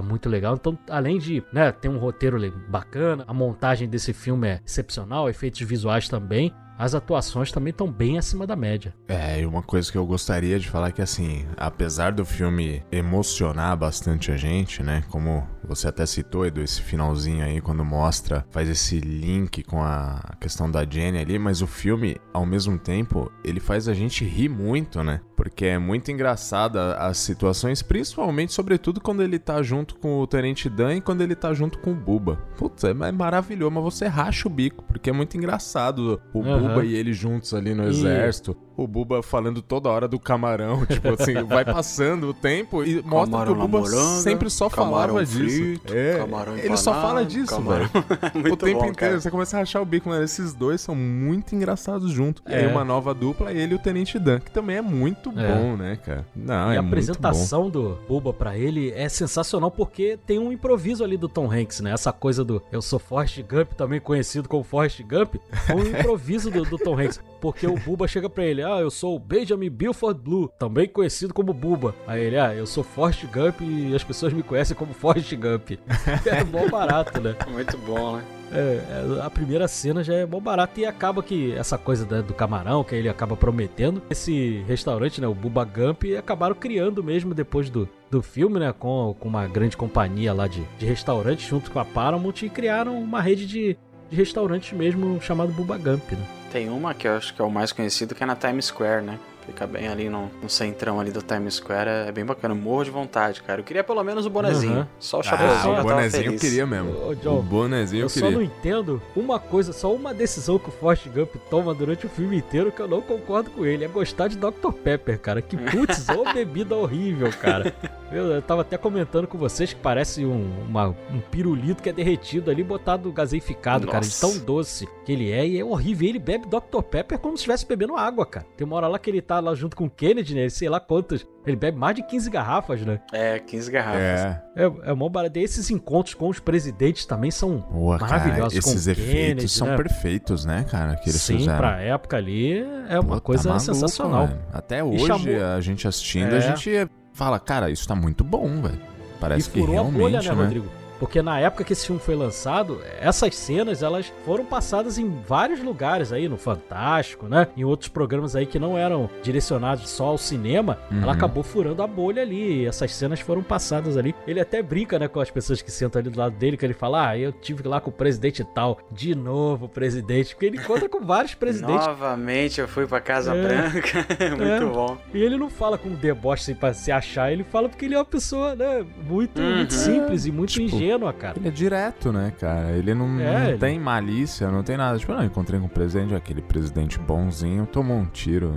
muito legal. Então, além de, né, ter um roteiro bacana, a montagem desse filme é excepcional, efeitos visuais também, as atuações também estão bem acima da média. É, e uma coisa que eu gostaria de falar é que, assim, apesar do filme emocionar bastante a gente, né? Como você até citou, Edu, esse finalzinho aí, quando mostra, faz esse link com a questão da Jenny ali, mas o filme, ao mesmo tempo, ele faz a gente rir muito, né? Porque é muito engraçada as situações, principalmente, sobretudo, quando ele tá junto com o Tenente Dan e quando ele tá junto com o Buba. Putz, é é maravilhoso, mas você racha o bico, porque é muito engraçado o Aham. Buba e ele juntos ali no exército. O Buba falando toda hora do camarão, tipo assim, vai passando o tempo e mostra que o Buba moranga, sempre só falava disso. frito, É, camarão ele só fala disso, camarão- velho. o Muito tempo bom, inteiro, cara. você começa a rachar o bico, mano. Esses dois são muito engraçados juntos. E É. aí uma nova dupla, ele e o Tenente Dan, que também é muito É. bom, né, cara? Não, e é a muito apresentação do Buba pra ele é sensacional porque tem um improviso ali do Tom Hanks, né? Essa coisa do eu sou Forrest Gump, também conhecido como Forrest Gump, é um improviso do, do Tom Hanks. Porque o Buba chega pra ele, ah, eu sou o Benjamin Buford Blue, também conhecido como Buba. Aí ele, ah, eu sou Forrest Gump e as pessoas me conhecem como Forrest Gump. É bom barato, né? Muito bom, né? É, é, a primeira cena já é bom barato e acaba que essa coisa do camarão que ele acaba prometendo, esse restaurante, né, o Bubba Gump, acabaram criando mesmo depois do, do filme, né, com, com uma grande companhia lá de, de restaurantes junto com a Paramount e criaram uma rede de, de restaurantes mesmo chamado Bubba Gump, né. Tem uma que eu acho que é o mais conhecido, que é na Times Square, né? Fica bem ali no, no centrão ali do Times Square, é bem bacana. Morro de vontade, cara. Eu queria pelo menos o bonezinho. Uhum. Só o Ah, chapeuzinho o eu bonezinho eu queria mesmo. Ô, O John, bonezinho eu eu só não queria. entendo uma coisa, só uma decisão que o Forrest Gump toma durante o filme inteiro que eu não concordo com ele. É gostar de Dr. Pepper, cara. Que putz, ô bebida horrível, cara. Eu, eu tava até comentando com vocês que parece um, uma- um pirulito que é derretido ali, botado gaseificado, cara, de Nossa. tão doce que ele é. E é horrível. Ele bebe Dr. Pepper como se estivesse bebendo água, cara. Tem uma hora lá que ele tá lá junto com o Kennedy, né? Sei lá quantas. Ele bebe mais de 15 garrafas, né? É, 15 garrafas. É. É, é mó barato. E esses encontros com os presidentes também são Boa, cara, maravilhosos. com esses efeitos Kennedy, são né? perfeitos, né, cara, que eles Sim, fizeram. pra época ali é uma Pô, tá coisa maluco, sensacional. velho. Até hoje, chamou- a gente assistindo, É. a gente fala, cara, isso tá muito bom, velho. Parece e que furou a realmente, bolha, né, né? Rodrigo? Porque na época que esse filme foi lançado, essas cenas elas foram passadas em vários lugares aí, no Fantástico, né? Em outros programas aí que não eram direcionados só ao cinema, Uhum. ela acabou furando a bolha ali. E essas cenas foram passadas ali. Ele até brinca, né, com as pessoas que sentam ali do lado dele, que ele fala: Ah, eu tive lá com o presidente e tal. De novo, o presidente. Porque ele encontra com vários presidentes. Novamente eu fui pra Casa É. Branca. Muito É. bom. E ele não fala com deboche assim, pra se achar, ele fala porque ele é uma pessoa, né, muito, Uhum. muito simples e muito Tipo, ingênua, cara. Ele é direto, né, cara? Ele não, É, não ele- tem malícia, não tem nada. Tipo, não, encontrei com o presidente, aquele presidente bonzinho, tomou um tiro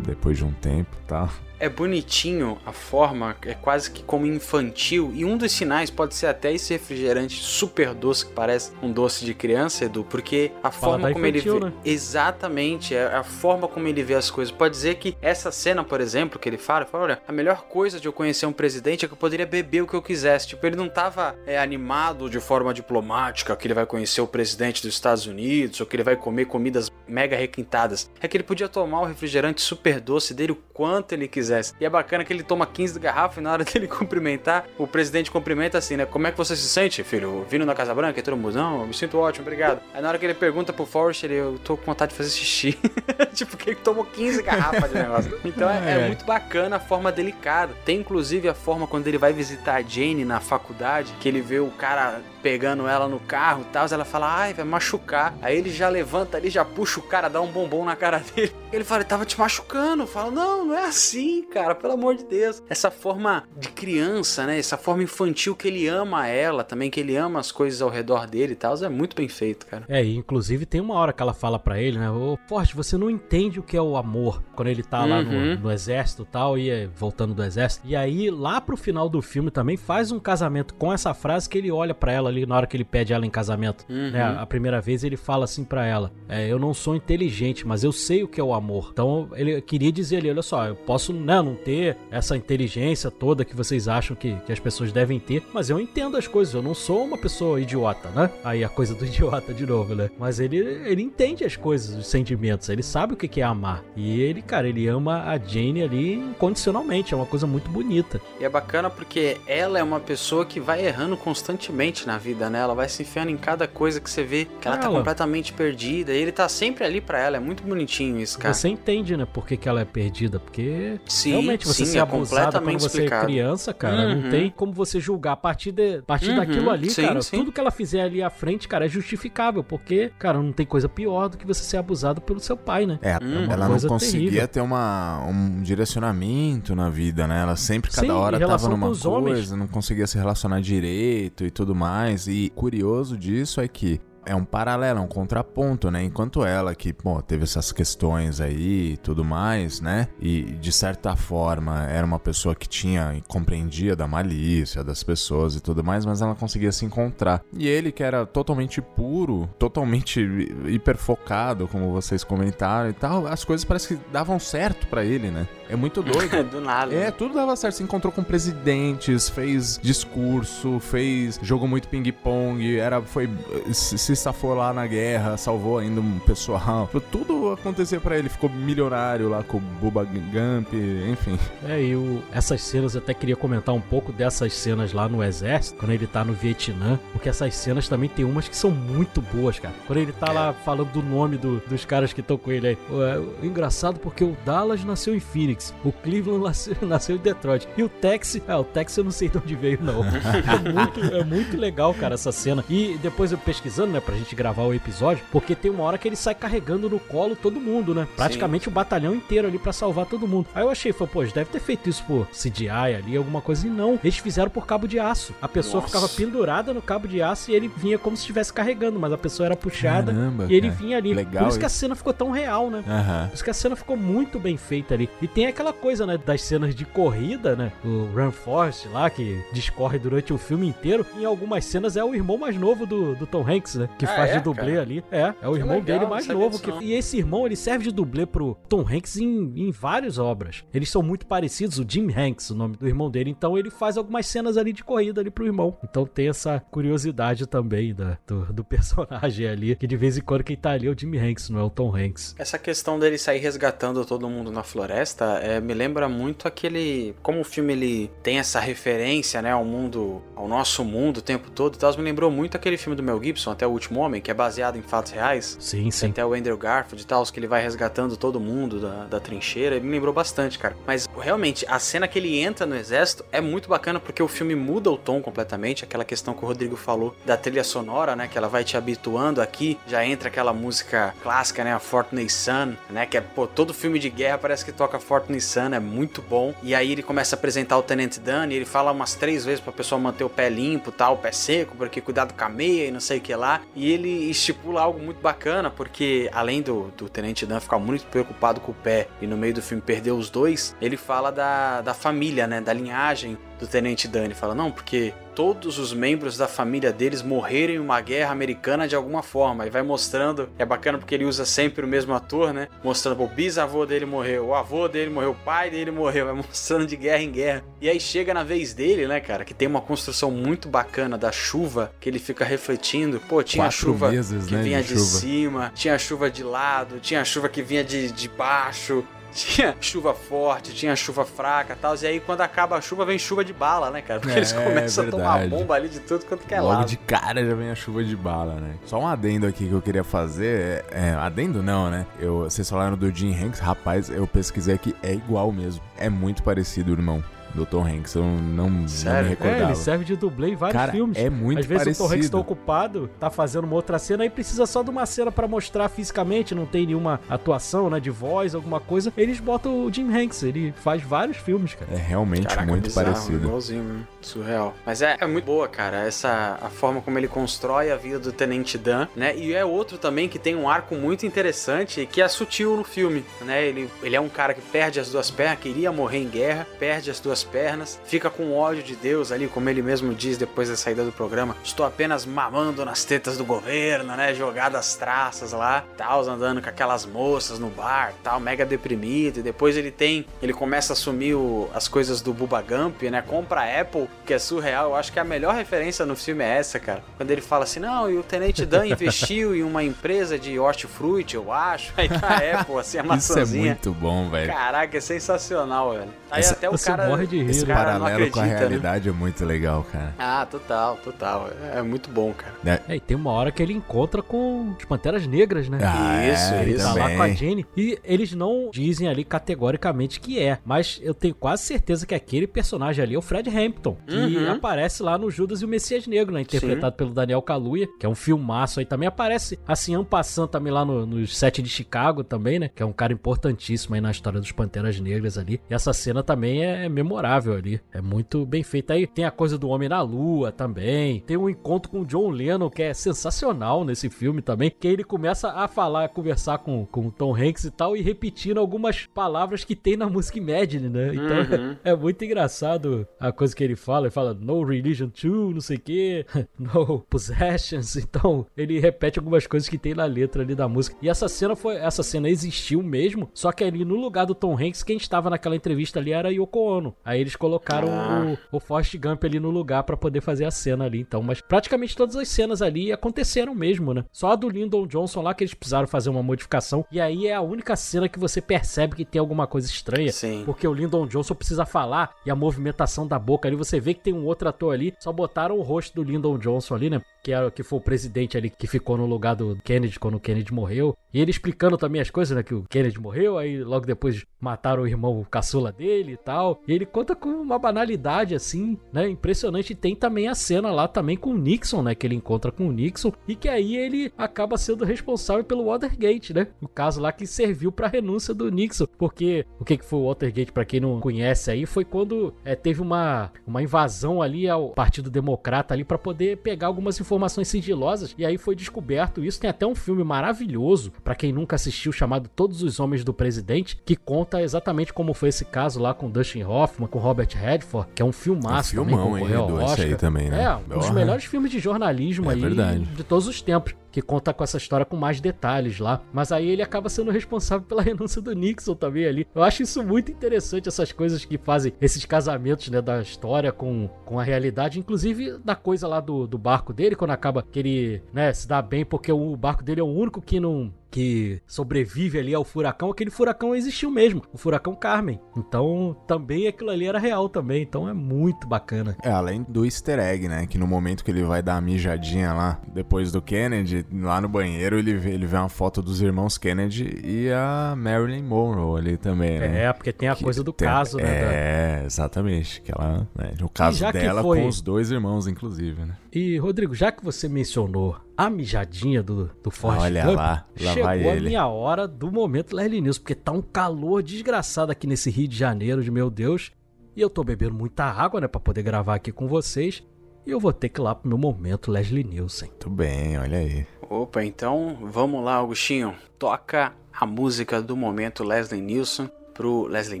depois de um tempo e tal. É bonitinho a forma, é quase que como infantil. E um dos sinais pode ser até esse refrigerante super doce que parece um doce de criança, Edu, porque a forma Paladar como infantil, ele vê. né? Exatamente, é a forma como ele vê as coisas. Pode dizer que essa cena, por exemplo, que ele fala, ele fala: olha, a melhor coisa de eu conhecer um presidente é que eu poderia beber o que eu quisesse. Tipo, ele não tava é, animado de forma diplomática, que ele vai conhecer o presidente dos Estados Unidos, ou que ele vai comer comidas mega requintadas. É que ele podia tomar o refrigerante super doce dele o quanto ele quisesse. E é bacana que ele toma 15 garrafas e na hora dele cumprimentar, o presidente cumprimenta assim, né? Como é que você se sente, filho? Vindo na Casa Branca e todo mundo? Não, me sinto ótimo, obrigado. Aí na hora que ele pergunta pro Forrest, ele, eu tô com vontade de fazer xixi. tipo, que ele tomou 15 garrafas de negócio. Então é, é É. muito bacana a forma delicada. Tem inclusive a forma quando ele vai visitar a Jane na faculdade, que ele vê o cara pegando ela no carro e tal, ela fala, ai, vai machucar. Aí ele já levanta ali, já puxa o cara, dá um bombom na cara dele. Ele fala, ele tava te machucando. Fala, não, não é assim, cara, pelo amor de Deus. Essa forma de criança, né? Essa forma infantil que ele ama ela também, que ele ama as coisas ao redor dele e tal, é muito bem feito, cara. É, e inclusive tem uma hora que ela fala pra ele, né? Ô, Forte, você não entende o que é o amor. Quando ele tá lá no, Uhum. no exército e tal, e é, voltando do exército. E aí, lá pro final do filme também, faz um casamento com essa frase que ele olha pra ela ali na hora que ele pede ela em casamento. Uhum. né? A primeira vez ele fala assim pra ela: é, Eu não sou inteligente, mas eu sei o que é o amor. Então ele queria dizer ali, olha só, eu posso né, não ter essa inteligência toda que vocês acham que, que as pessoas devem ter, mas eu entendo as coisas, eu não sou uma pessoa idiota, né? Aí a coisa do idiota de novo, né? Mas ele, ele entende as coisas, os sentimentos, ele sabe o que é amar. E ele, cara, ele ama a Jane ali incondicionalmente, é uma coisa muito bonita. E é bacana porque ela é uma pessoa que vai errando constantemente na vida, né? Ela vai se enfiando em cada coisa que você vê que ela, ela. tá completamente perdida. E ele tá sempre ali para ela, é muito bonitinho isso, cara. Você entende, né, por que, que ela é perdida? Porque sim, realmente você sim, se é abusado quando você explicado. é criança, cara, uhum. não tem como você julgar a partir, de, a partir uhum. daquilo ali, sim, cara. Tudo que ela fizer ali à frente, cara, é justificável, porque, cara, não tem coisa pior do que você ser abusado pelo seu pai, né? É, é ela não conseguia terrível. ter uma, um direcionamento na vida, né? Ela sempre, cada hora, tava numa coisa, homens. não conseguia se relacionar direito e tudo mais. E curioso disso é que é um paralelo, é um contraponto, né? Enquanto ela que, pô, teve essas questões aí e tudo mais, né? E de certa forma era uma pessoa que tinha e compreendia da malícia das pessoas e tudo mais, mas ela conseguia se encontrar. E ele que era totalmente puro, totalmente hiperfocado, como vocês comentaram e tal, as coisas parece que davam certo para ele, né? É muito doido. Do nada. É, tudo dava certo. Se encontrou com presidentes, fez discurso, fez. jogou muito ping-pong, era. foi. se safou lá na guerra, salvou ainda um pessoal. Tudo acontecia para ele. Ficou milionário lá com o Bubba Gump, enfim. É, e o, essas cenas eu até queria comentar um pouco dessas cenas lá no exército, quando ele tá no Vietnã, porque essas cenas também tem umas que são muito boas, cara. Quando ele tá é. lá falando do nome do, dos caras que estão com ele aí. É, engraçado porque o Dallas nasceu em Phoenix, o Cleveland nasceu, nasceu em Detroit. E o Texas, é, o Texas eu não sei de onde veio, não. é, muito, é muito legal, cara, essa cena. E depois eu pesquisando, né, pra gente gravar o episódio, porque tem uma hora que ele sai carregando no colo todo mundo, né? Praticamente Sim. o batalhão inteiro ali para salvar todo mundo. Aí eu achei, foi, pô, deve ter feito isso por CGI ali, alguma coisa. E não, eles fizeram por cabo de aço. A pessoa Nossa. ficava pendurada no cabo de aço e ele vinha como se estivesse carregando, mas a pessoa era puxada Caramba, e ele cara. vinha ali. Legal por isso que a cena ficou tão real, né? Uhum. Por isso que a cena ficou muito bem feita ali. E tem aquela coisa, né, das cenas de corrida, né? O Run Force lá, que discorre durante o filme inteiro. Em algumas cenas é o irmão mais novo do, do Tom Hanks, né? Que ah, faz é, de dublê cara? ali. É, é o que irmão legal, dele mais novo. Que... E esse irmão, ele serve de dublê pro Tom Hanks em, em várias obras. Eles são muito parecidos, o Jim Hanks, o nome do irmão dele. Então ele faz algumas cenas ali de corrida ali pro irmão. Então tem essa curiosidade também da, do, do personagem ali, que de vez em quando quem tá ali é o Jim Hanks, não é o Tom Hanks. Essa questão dele sair resgatando todo mundo na floresta é, me lembra muito aquele. Como o filme ele tem essa referência, né, ao mundo, ao nosso mundo o tempo todo e tal, me lembrou muito aquele filme do Mel Gibson, Até o Último Homem, que é baseado em fatos reais. Sim, sim. Até o Andrew Garfield e tal, que ele vai resgatando todo mundo da, da trincheira. Ele me lembrou bastante, cara. Mas realmente, a cena que ele entra no exército é muito bacana porque o filme muda o tom completamente. Aquela questão que o Rodrigo falou da trilha sonora, né? Que ela vai te habituando aqui. Já entra aquela música clássica, né? A Fortnite Sun, né? Que é, pô, todo filme de guerra parece que toca Fortnite Sun, é muito bom. E aí ele começa a apresentar o Tenente Dan e ele fala umas três vezes pra pessoa manter o pé limpo, tal, o pé seco, porque cuidado com a meia e não sei o que lá. E ele estipula algo muito bacana, porque além do, do Tenente Dan ficar muito preocupado com o pé e no meio do filme perder os dois, ele fala da, da família, né? Da linhagem do Tenente Dan. Ele fala, não, porque todos os membros da família deles morreram em uma guerra americana de alguma forma. E vai mostrando, é bacana porque ele usa sempre o mesmo ator, né? Mostrando, o bisavô dele morreu, o avô dele morreu, o pai dele morreu, vai mostrando de guerra em guerra. E aí chega na vez dele, né, cara, que tem uma construção muito bacana da chuva, que ele fica refletindo. Pô, tinha Quatro chuva que né, vinha de, de cima, tinha chuva de lado, tinha chuva que vinha de, de baixo, tinha chuva forte, tinha chuva fraca e tal. E aí, quando acaba a chuva, vem chuva de bala, né, cara? Porque é, eles começam é a tomar bomba ali de tudo quanto que é Logo lado. de cara já vem a chuva de bala, né? Só um adendo aqui que eu queria fazer. É, é, adendo não, né? Eu, vocês falaram do Jim Hanks, rapaz, eu pesquisei aqui, é igual mesmo. É muito parecido, irmão do Tom Hanks. Eu não, não me recordava. É, ele serve de dublê em vários Cara, filmes. É muito Às vezes parecido. o Tom Hanks tá ocupado, tá fazendo uma outra cena e precisa só de uma cena para mostrar fisicamente, não tem nenhuma atuação, né, de voz, alguma coisa. Eles botam o Jim Hanks, ele faz vários filmes, cara. É realmente Caraca, muito bizarro, parecido. Igualzinho, né? surreal. Mas é, é, muito boa, cara, essa a forma como ele constrói a vida do Tenente Dan, né? E é outro também que tem um arco muito interessante que é sutil no filme, né? Ele, ele é um cara que perde as duas pernas, queria morrer em guerra, perde as duas duas pernas, fica com ódio de Deus ali, como ele mesmo diz depois da saída do programa. Estou apenas mamando nas tetas do governo, né? Jogadas traças lá, tal, andando com aquelas moças no bar, tal, mega deprimido. E depois ele tem, ele começa a assumir o, as coisas do Bubba Gump, né? Compra a Apple, que é surreal. Eu acho que a melhor referência no filme é essa, cara. Quando ele fala assim, não, e o Tenente Dan investiu em uma empresa de hortifruti, eu acho. Aí tá a Apple, assim, a maçãzinha. Isso é muito bom, velho. Caraca, é sensacional, velho. Aí Essa- até o você cara. morre de rir, Esse né? cara não paralelo com a acredita, né? realidade é muito legal, cara. Ah, total, total. É muito bom, cara. É, e tem uma hora que ele encontra com os Panteras Negras, né? Ah, Isso, é, Ele isso. tá lá com a Jenny e eles não dizem ali categoricamente que é, mas eu tenho quase certeza que aquele personagem ali é o Fred Hampton, que Uhum. aparece lá no Judas e o Messias Negro, né, interpretado pelo Daniel Kaluuya, que é um filmaço aí também aparece assim Ampassan também lá no, no set de Chicago também, né, que é um cara importantíssimo aí na história dos Panteras Negras ali. E essa cena também é memorável ali, é muito bem feita aí. Tem a coisa do Homem na Lua também, tem um encontro com o John Lennon que é sensacional nesse filme também, que ele começa a falar, a conversar com, com o Tom Hanks e tal, e repetindo algumas palavras que tem na música Imagine, né? Então Uhum. é muito engraçado a coisa que ele fala. Ele fala no religion to, não sei o que, no possessions. Então ele repete algumas coisas que tem na letra ali da música. E essa cena foi, essa cena existiu mesmo, só que ali no lugar do Tom Hanks, quem estava naquela entrevista ali era a Yoko Ono. Aí eles colocaram Ah. o, o Forrest Gump ali no lugar pra poder fazer a cena ali. Então, mas praticamente todas as cenas ali aconteceram mesmo, né? Só a do Lyndon Johnson lá que eles precisaram fazer uma modificação. E aí é a única cena que você percebe que tem alguma coisa estranha. Sim. Porque o Lyndon Johnson precisa falar e a movimentação da boca ali, você vê que tem um outro ator ali, só botaram o rosto do Lyndon Johnson ali, né? Que, era, que foi o presidente ali que ficou no lugar do Kennedy quando o Kennedy morreu. E ele explicando também as coisas, né? Que o Kennedy morreu, aí logo depois mataram o irmão caçula dele e tal. E ele conta com uma banalidade assim, né? Impressionante. E tem também a cena lá também com o Nixon, né? Que ele encontra com o Nixon e que aí ele acaba sendo responsável pelo Watergate, né? O caso lá que serviu pra renúncia do Nixon. Porque o que que foi o Watergate, pra quem não conhece aí, foi quando é, teve uma, uma invasão ali ao Partido Democrata ali pra poder pegar algumas informações sigilosas. E aí foi descoberto isso. Tem até um filme maravilhoso, pra quem nunca assistiu, chamado Todos os Homens do Presidente, que conta exatamente como foi esse caso lá com Dustin Hoffman, com Robert Redford, que é um filmaço um também, filmão, hein, concorreu ao Oscar. aí também, né? É, um dos melhores filmes de jornalismo É aí verdade. de todos os tempos. Que conta com essa história com mais detalhes lá. Mas aí ele acaba sendo responsável pela renúncia do Nixon também ali. Eu acho isso muito interessante, essas coisas que fazem esses casamentos, né, da história com, com a realidade. Inclusive da coisa lá do, do barco dele, quando acaba que ele, né, se dá bem, porque o barco dele é o único que não que sobrevive ali ao furacão, aquele furacão existiu mesmo, o furacão Carmen. Então, também aquilo ali era real também, então é muito bacana. É, além do easter egg, né? Que no momento que ele vai dar a mijadinha lá, depois do Kennedy, lá no banheiro, ele vê, ele vê uma foto dos irmãos Kennedy e a Marilyn Monroe ali também, né? É, porque tem a Que coisa do tem- caso, né? da- É, exatamente. Que ela, né, o caso dela foi- com os dois irmãos, inclusive, né? E, Rodrigo, já que você mencionou a mijadinha do, do Forrest Olha Gump, lá, lá chegou vai a ele. minha hora do momento Leslie News, porque tá um calor desgraçado aqui nesse Rio de Janeiro, de meu Deus. E eu tô bebendo muita água, né, pra poder gravar aqui com vocês. E eu vou ter que ir lá pro meu momento Leslie Nielsen. Muito bem, olha aí. Opa, então vamos lá, Augustinho. Toca a música do momento Leslie Nielsen pro Leslie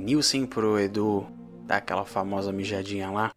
Nielsen, pro Edu dar aquela famosa mijadinha lá.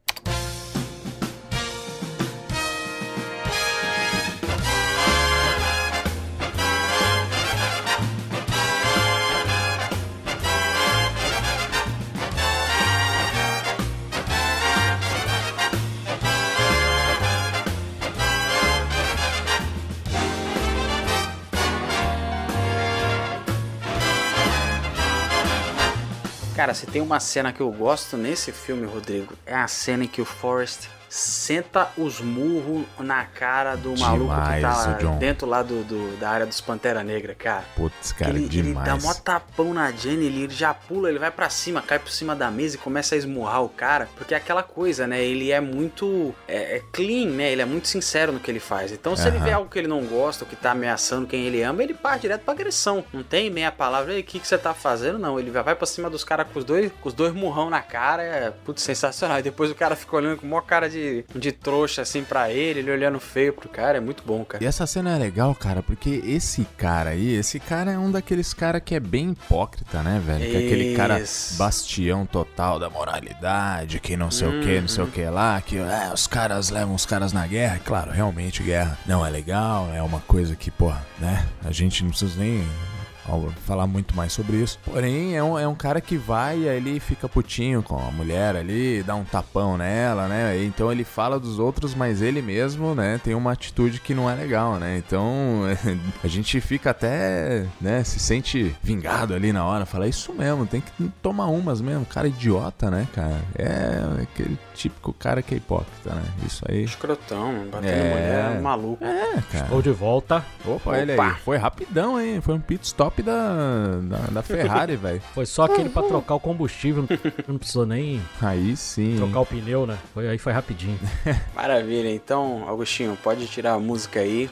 Cara, se tem uma cena que eu gosto nesse filme, Rodrigo, é a cena em que o Forrest senta os murros na cara do maluco que tá dentro lá do, do- da área dos Pantera Negra, cara. Putz, cara, ele, ele demais. dá mó tapão na Jenny, ele, ele já pula, ele vai pra cima, cai por cima da mesa e começa a esmurrar o cara. Porque é aquela coisa, né? Ele é muito é, é clean, né? Ele é muito sincero no que ele faz. Então, se ele Aham. vê algo que ele não gosta, ou que tá ameaçando quem ele ama, ele parte direto pra agressão. Não tem meia palavra, "Ei, o que, que você tá fazendo? Não, ele vai pra cima dos caras com os dois, com os dois murrão na cara. É, putz, sensacional. E depois o cara fica olhando com maior cara de, de, de trouxa assim pra ele, ele olhando feio pro cara, é muito bom, cara. E essa cena é legal, cara, porque esse cara aí, esse cara é um daqueles cara que é bem hipócrita, né, velho? Que é aquele cara bastião total da moralidade, que não sei o que, não sei o que lá, que é, os caras levam os caras na guerra. Claro, realmente guerra não é legal, é uma coisa que, pô, né? A gente não precisa nem ao falar muito mais sobre isso. Porém, é um, é um cara que vai e aí ele fica putinho com a mulher ali, dá um tapão nela, né? Então ele fala dos outros, mas ele mesmo, né, tem uma atitude que não é legal, né? Então a gente fica até, né, se sente vingado ali na hora, fala isso mesmo, tem que tomar umas mesmo, cara idiota, né, cara? É aquele típico cara que é hipócrita, né? Isso aí. Escrotão, batendo É. mulher, maluco. É, cara. Estou de volta. Opa, Opa. aí. Foi rapidão, hein? Foi um pit stop da, da, da Ferrari, velho. Foi só aquele pra trocar o combustível. Não precisou nem Aí sim. trocar o pneu, né? Foi, aí foi rapidinho. Maravilha, então, Augustinho, pode tirar a música aí.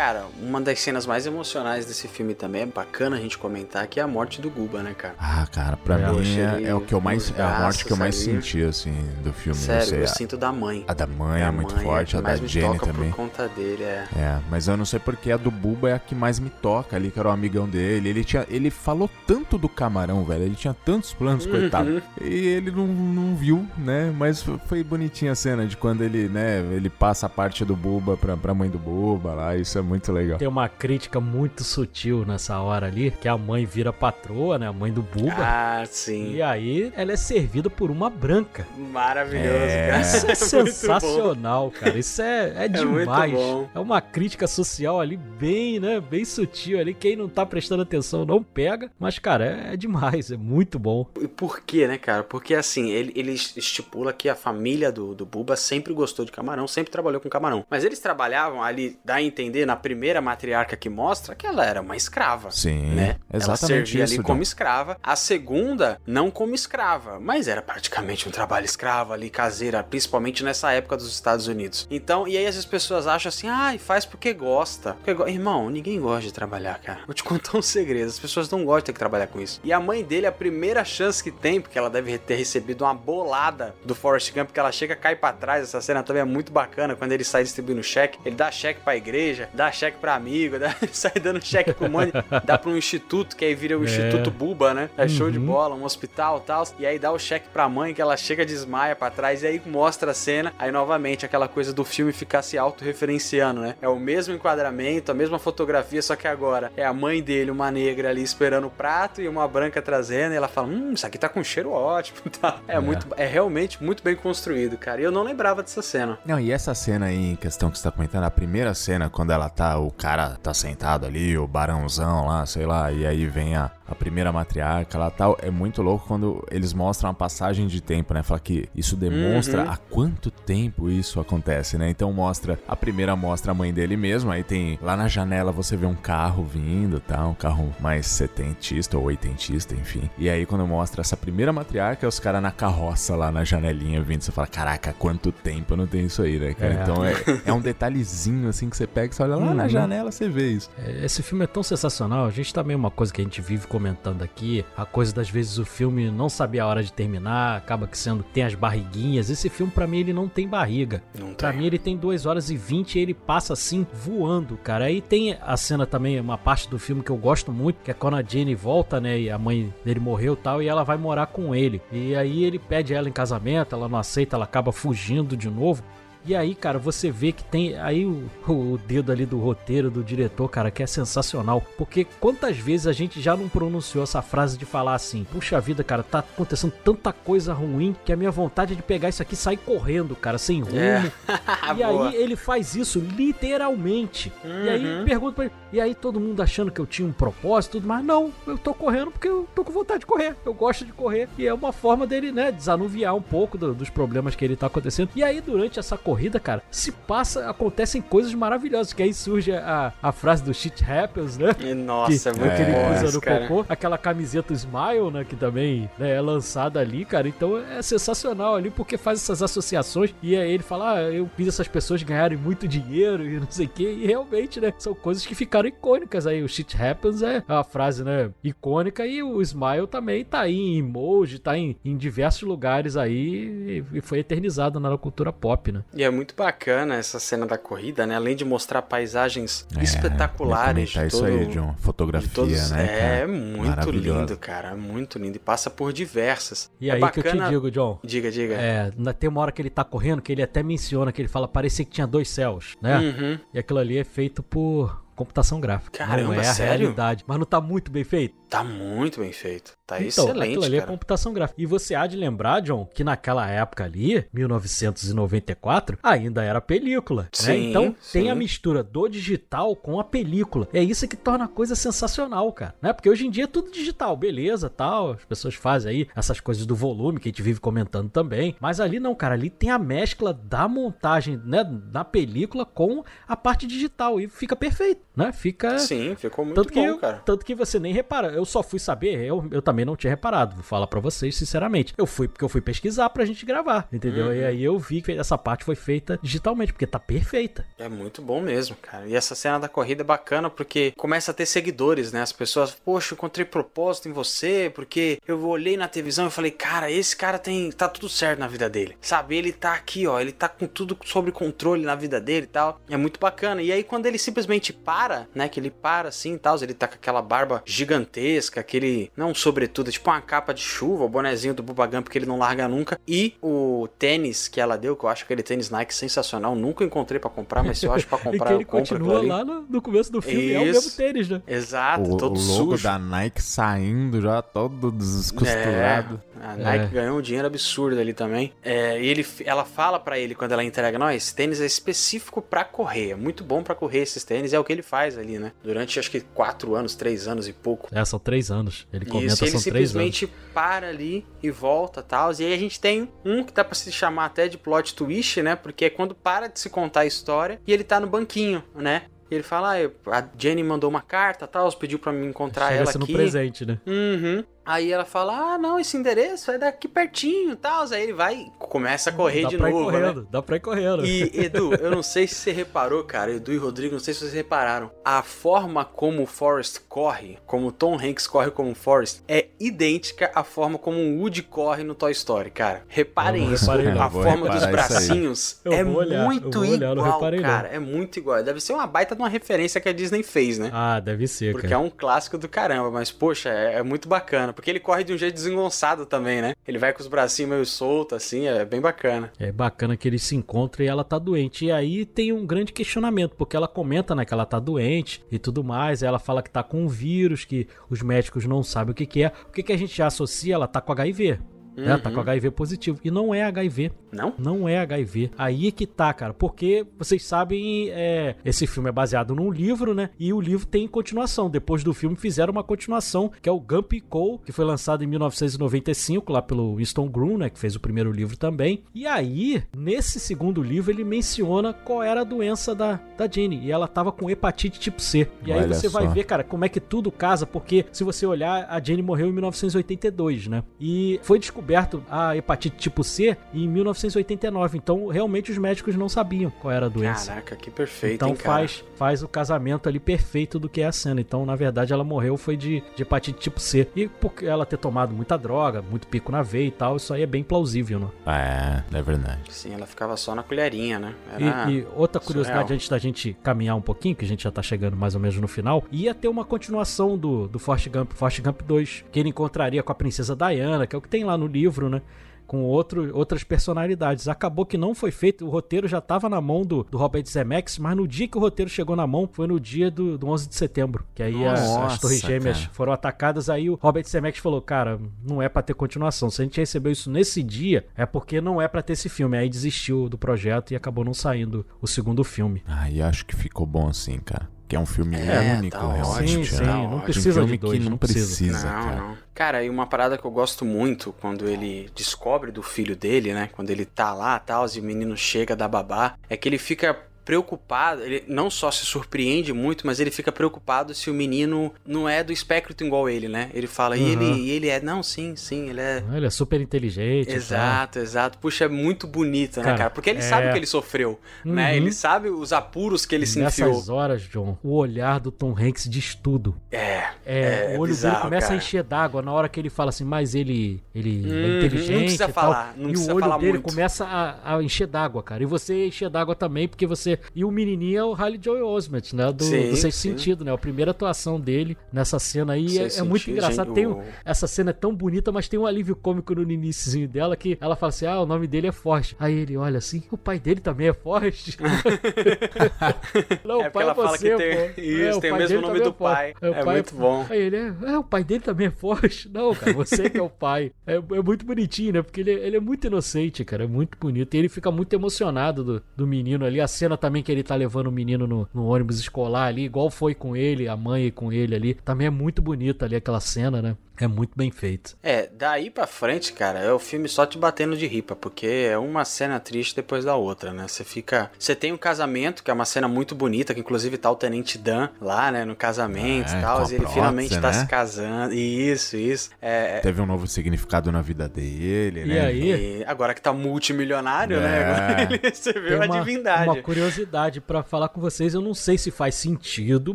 Cara, uma das cenas mais emocionais desse filme também é bacana a gente comentar que é a morte do Guba, né, cara? Ah, cara, pra É, mim é, é o que eu mais. É a morte que eu mais ali. senti, assim, do filme. Sério, sei, eu a- sinto da mãe. a, da mãe é Da muito mãe forte, que a da Jenny toca também. por conta dele, é. É, mas eu não sei porque a do Buba é a que mais me toca ali, que era o amigão dele. Ele tinha, ele falou tanto do camarão, velho. Ele tinha tantos planos, Uhum. coitado. E ele não, não viu, né? Mas foi bonitinha a cena de quando ele, né, ele passa a parte do Buba pra, pra mãe do Buba lá. Isso é muito legal. Tem uma crítica muito sutil nessa hora ali, que a mãe vira patroa, né? A mãe do Buba. Ah, sim. E aí ela é servida por uma branca. Maravilhoso, É. cara. Isso é sensacional, cara. Isso é, é muito demais. bom. É uma crítica social ali bem, né? Bem sutil ali. Quem não tá prestando atenção não pega. Mas, cara, é, é demais. É muito bom. E por quê, né, cara? Porque assim, ele, ele estipula que a família do, do Buba sempre gostou de camarão, sempre trabalhou com camarão. Mas eles trabalhavam ali, dá a entender, na primeira matriarca que mostra que ela era uma escrava. Sim, Né? Ela exatamente servia isso, ali como escrava. A segunda, não como escrava, mas era praticamente um trabalho escravo ali, caseira, principalmente nessa época dos Estados Unidos. Então, e aí as pessoas acham assim, ai, faz porque gosta. Porque go-" Irmão, ninguém gosta de trabalhar, cara. Vou te contar um segredo, as pessoas não gostam de ter que trabalhar com isso. E a mãe dele, a primeira chance que tem, porque ela deve ter recebido uma bolada do Forrest Gump, que ela chega, cai pra trás, essa cena também é muito bacana, quando ele sai distribuindo cheque, ele dá cheque pra igreja, dá cheque pra amigo, dá, sai dando cheque pro monte, dá pra um instituto, que aí vira o Instituto Buba, né? É show de Uhum. bola, um hospital e tal. E aí dá o cheque pra mãe, que ela chega, desmaia pra trás, e aí mostra a cena. Aí novamente aquela coisa do filme ficar se autorreferenciando, né? É o mesmo enquadramento, a mesma fotografia, só que agora é a mãe dele, uma negra ali esperando o prato e uma branca trazendo. E ela fala: Hum, isso aqui tá com cheiro ótimo. Tá? É, muito, é realmente muito bem construído, cara. E eu não lembrava dessa cena. Não, e essa cena aí em questão que você tá comentando, a primeira cena, quando ela tá, o cara tá sentado ali, o barãozão lá, sei lá, e aí vem a, a primeira matriarca lá tal, é muito louco quando eles mostram a passagem de tempo, né? Fala que isso demonstra Uhum. há quanto tempo isso acontece, né? Então mostra, a primeira mostra a mãe dele mesmo, aí tem, lá na janela você vê um carro vindo, tá? Um carro mais setentista ou oitentista, enfim. E aí quando mostra essa primeira matriarca, é os caras na carroça lá na janelinha vindo, você fala, caraca, quanto tempo não tem isso aí, né, cara? É. Então é, é um detalhezinho assim que você pega e você olha lá na Uhum. janela, você vê isso. É, Esse filme é tão sensacional. A gente também é uma coisa que a gente vive comentando aqui. A coisa das vezes o filme não sabia a hora de terminar, acaba que sendo tem as barriguinhas. Esse filme pra mim ele não tem barriga. Não Pra tem. mim ele tem 2 horas e 20 e ele passa assim voando, cara. Aí tem a cena também, uma parte do filme que eu gosto muito, que é quando a Jenny volta, né, e a mãe dele morreu e tal, e ela vai morar com ele. E aí ele pede ela em casamento, ela não aceita, ela acaba fugindo de novo. E aí, cara, você vê que tem aí o, o dedo ali do roteiro, do diretor, cara, que é sensacional. Porque quantas vezes a gente já não pronunciou essa frase de falar assim: Puxa vida, cara, tá acontecendo tanta coisa ruim que a minha vontade é de pegar isso aqui e sair correndo, cara, sem rumo. É. E aí ele faz isso literalmente. E aí Uhum. pergunta pra ele, e aí todo mundo achando que eu tinha um propósito, tudo, mas não, eu tô correndo porque eu tô com vontade de correr. Eu gosto de correr. E é uma forma dele, né, desanuviar um pouco do- dos problemas que ele tá acontecendo. E aí durante essa corrida corrida, cara, se passa, acontecem coisas maravilhosas. Que aí surge a, a frase do shit happens, né? E, Nossa, é que, muito que ele usa no cara. cocô, aquela camiseta Smile, né, que também né, é lançada ali, cara. Então é sensacional ali porque faz essas associações e aí ele fala, ah, eu fiz essas pessoas ganharem muito dinheiro e não sei o que, e realmente, né, são coisas que ficaram icônicas aí. O shit happens é uma frase, né, icônica e o Smile também tá aí em emoji, tá em, em diversos lugares aí e, e foi eternizado na cultura pop, né. E é muito bacana essa cena da corrida, né? Além de mostrar paisagens É, espetaculares. de isso todo- aí, John. Fotografia, todos- né? É cara? muito lindo, cara. É muito lindo. E passa por diversas. E é aí que eu te bacana- digo, John, Diga, diga. É, na- tem uma hora que ele tá correndo que ele até menciona que ele fala parecia que tinha dois céus, né? Uhum. E aquilo ali é feito por computação gráfica. Caramba, não é a sério? realidade. Mas não tá muito bem feito? Tá muito bem feito. Tá então, excelente, aquilo ali é cara. computação gráfica. E você há de lembrar, John, que naquela época ali, 1994, ainda era película. né? Sim, Então tem sim. a mistura do digital com a película. É isso que torna a coisa sensacional, cara. Né? Porque hoje em dia é tudo digital, beleza, tal. As pessoas fazem aí essas coisas do volume que a gente vive comentando também. Mas ali não, cara. Ali tem a mescla da montagem, né, da película com a parte digital. E fica perfeito, né? Fica. Sim, ficou muito Tanto que, bom, eu- cara. tanto que você nem repara. Eu só fui saber, eu, eu também não tinha reparado, vou falar pra vocês sinceramente. Eu fui porque eu fui pesquisar pra gente gravar, entendeu? Uhum. E aí eu vi que essa parte foi feita digitalmente, porque tá perfeita. É muito bom mesmo, cara. E essa cena da corrida é bacana porque começa a ter seguidores, né? As pessoas, poxa, encontrei propósito em você, porque eu olhei na televisão e falei, cara, esse cara tem. tá tudo certo na vida dele. Sabe? Ele tá aqui, ó. Ele tá com tudo sob controle na vida dele e tal. É muito bacana. E aí, quando ele simplesmente para, né? Que ele para assim e tal, ele tá com aquela barba gigantesca, aquele. Não, sobretudo, tipo uma capa de chuva, o bonezinho do Bubba Gump que ele não larga nunca. E o tênis que ela deu, que eu acho aquele tênis Nike sensacional. Nunca encontrei pra comprar, mas se eu acho pra e comprar, que ele eu compro continua lá no, no começo do filme, é o Isso. mesmo tênis, né? Exato, O, o todo logo sujo. da Nike saindo já todo descosturado. É, a Nike É. ganhou um dinheiro absurdo ali também. É, e ele, ela fala pra ele quando ela entrega, não, esse tênis é específico pra correr, é muito bom pra correr esses tênis, é o que ele faz ali, né? Durante acho que quatro anos, três anos e pouco. É, são três anos. Ele comenta, Isso, ele são três anos. simplesmente para ali e volta tal. E aí a gente tem um que dá pra se chamar até de plot twist, né? Porque é quando para de se contar a história e ele tá no banquinho, né? E ele fala, ah, a Jenny mandou uma carta tal, pediu pra me encontrar Chega ela aqui. presente, né? Uhum. Aí ela fala: Ah, não, esse endereço é daqui pertinho e tal. Aí ele vai e começa a correr dá de pra ir novo, né? correndo, dá pra ir correndo. E, Edu, eu não sei se você reparou, cara, Edu e Rodrigo, não sei se vocês repararam. A forma como o Forrest corre, como o Tom Hanks corre como o Forrest, é idêntica à forma como o Woody corre no Toy Story, cara. Reparem Eu isso. reparei não. A forma dos bracinhos é olhar, muito olhar, não igual, reparei não. cara. É muito igual. Deve ser uma baita de uma referência que a Disney fez, né? Ah, deve ser, Porque é cara. um clássico do caramba, mas poxa, é, é muito bacana. Porque ele corre de um jeito desengonçado também, né? Ele vai com os bracinhos meio soltos, assim, é bem bacana. É bacana que eles se encontram e ela tá doente. E aí tem um grande questionamento, porque ela comenta, né, que ela tá doente e tudo mais. Ela fala que tá com um vírus, que os médicos não sabem o que, que é. O que, que a gente já associa? Ela tá com HIV. Né? Tá Uhum. com HIV positivo. E não é HIV. Não? Não é HIV. Aí que tá, cara. Porque vocês sabem, é, esse filme é baseado num livro, né? E o livro tem continuação. Depois do filme fizeram uma continuação, que é o Gump Cole, que foi lançado em 1995, lá pelo Winston Groom, né? Que fez o primeiro livro também. E aí, nesse segundo livro, ele menciona qual era a doença da, da Jenny. E ela tava com hepatite tipo C. E aí Olha você vai só. ver, cara, como é que tudo casa, porque se você olhar, a Jenny morreu em 1982, né? E foi descoberto a hepatite tipo C em 1989. Então, realmente os médicos não sabiam qual era a doença. Caraca, que perfeito, então hein, cara? faz, faz o casamento ali perfeito do que é a cena. Então, na verdade, ela morreu foi de, de hepatite tipo C. E porque ela ter tomado muita droga, muito pico na veia e tal, isso aí é bem plausível, né? É, é verdade. Sim, ela ficava só na colherinha, né? Era... E, e outra curiosidade, surreal. antes da gente caminhar um pouquinho, que a gente já tá chegando mais ou menos no final, ia ter uma continuação do, do Forrest Gump, Forrest Gump 2, que ele encontraria com a princesa Diana, que é o que tem lá no livro, né? Com outro, outras personalidades. Acabou que não foi feito, o roteiro já estava na mão do, do Robert Zemeckis, mas no dia que o roteiro chegou na mão foi no dia do, do 11 de setembro, que aí as, as Nossa, Torres Gêmeas cara. foram atacadas. Aí o Robert Zemeckis falou: Cara, não é pra ter continuação. Se a gente recebeu isso nesse dia, é porque não é pra ter esse filme. Aí desistiu do projeto e acabou não saindo o segundo filme. Aí acho que ficou bom assim, cara. Que é um filme É, único, tá realmente. ótimo, sim, é sim, não precisa um filme de dois, que não, não precisa. precisa, não, cara. não. Cara, e uma parada que eu gosto muito quando ele descobre do filho dele, né? Quando ele tá lá tal, e o menino chega da babá, é que ele fica preocupado, ele não só se surpreende muito, mas ele fica preocupado se o menino não é do espectro igual ele, né? Ele fala, e, ele, Uhum. e ele é, não, sim, sim, ele é. Ele é super inteligente. tá? Exato, exato. Puxa, é muito bonito, né, Cara? Porque ele é- sabe o que ele sofreu, né? Uhum. Ele sabe os apuros que ele se Nessas enfiou. horas, John, o olhar do Tom Hanks diz tudo. É, É, É, o olho bizarro, dele começa cara. a encher d'água na hora que ele fala assim, mas ele, ele Uhum, é inteligente não precisa e falar, não e precisa o olho falar dele muito. começa a, a encher d'água, cara. E você encher d'água também, porque você... E o menininho é o Halle Joel Osment, né? Do, Sim, do Sexto sim. Sentido, né? A primeira atuação dele nessa cena aí é, é muito engraçado. gente, Tem o- um- essa cena é tão bonita, mas tem um alívio cômico no iníciozinho dela que ela fala assim, ah, o nome dele é Forrest. Aí ele olha assim, o pai dele também é Forrest? Não, É o pai ela é fala você, que tem- pô. isso, o tem o mesmo nome do é Forrest. pai. o É pai muito bom. Aí ele é, é, o pai dele também é Forrest. Não, cara, você que é o pai. É, é muito bonitinho, né? Porque ele, ele é muito inocente, cara. É muito bonito. E ele fica muito emocionado do, do menino ali. A cena também que ele tá levando o menino no, no ônibus escolar ali, igual foi com ele, a mãe com ele ali. Também é muito bonita ali aquela cena, né? É muito bem feito. É, daí pra frente, cara, é o filme só te batendo de ripa, porque é uma cena triste depois da outra, né? Você fica. Você tem um casamento, que é uma cena muito bonita, que inclusive tá o Tenente Dan lá, né, no casamento É, e tal, e ele finalmente prótese, tá né? se casando. Isso, isso. É, Teve um novo significado na vida dele, E né? aí? e agora que tá multimilionário, É. né? Agora ele recebeu a divindade. uma curiosidade pra falar com vocês. Eu não sei se faz sentido,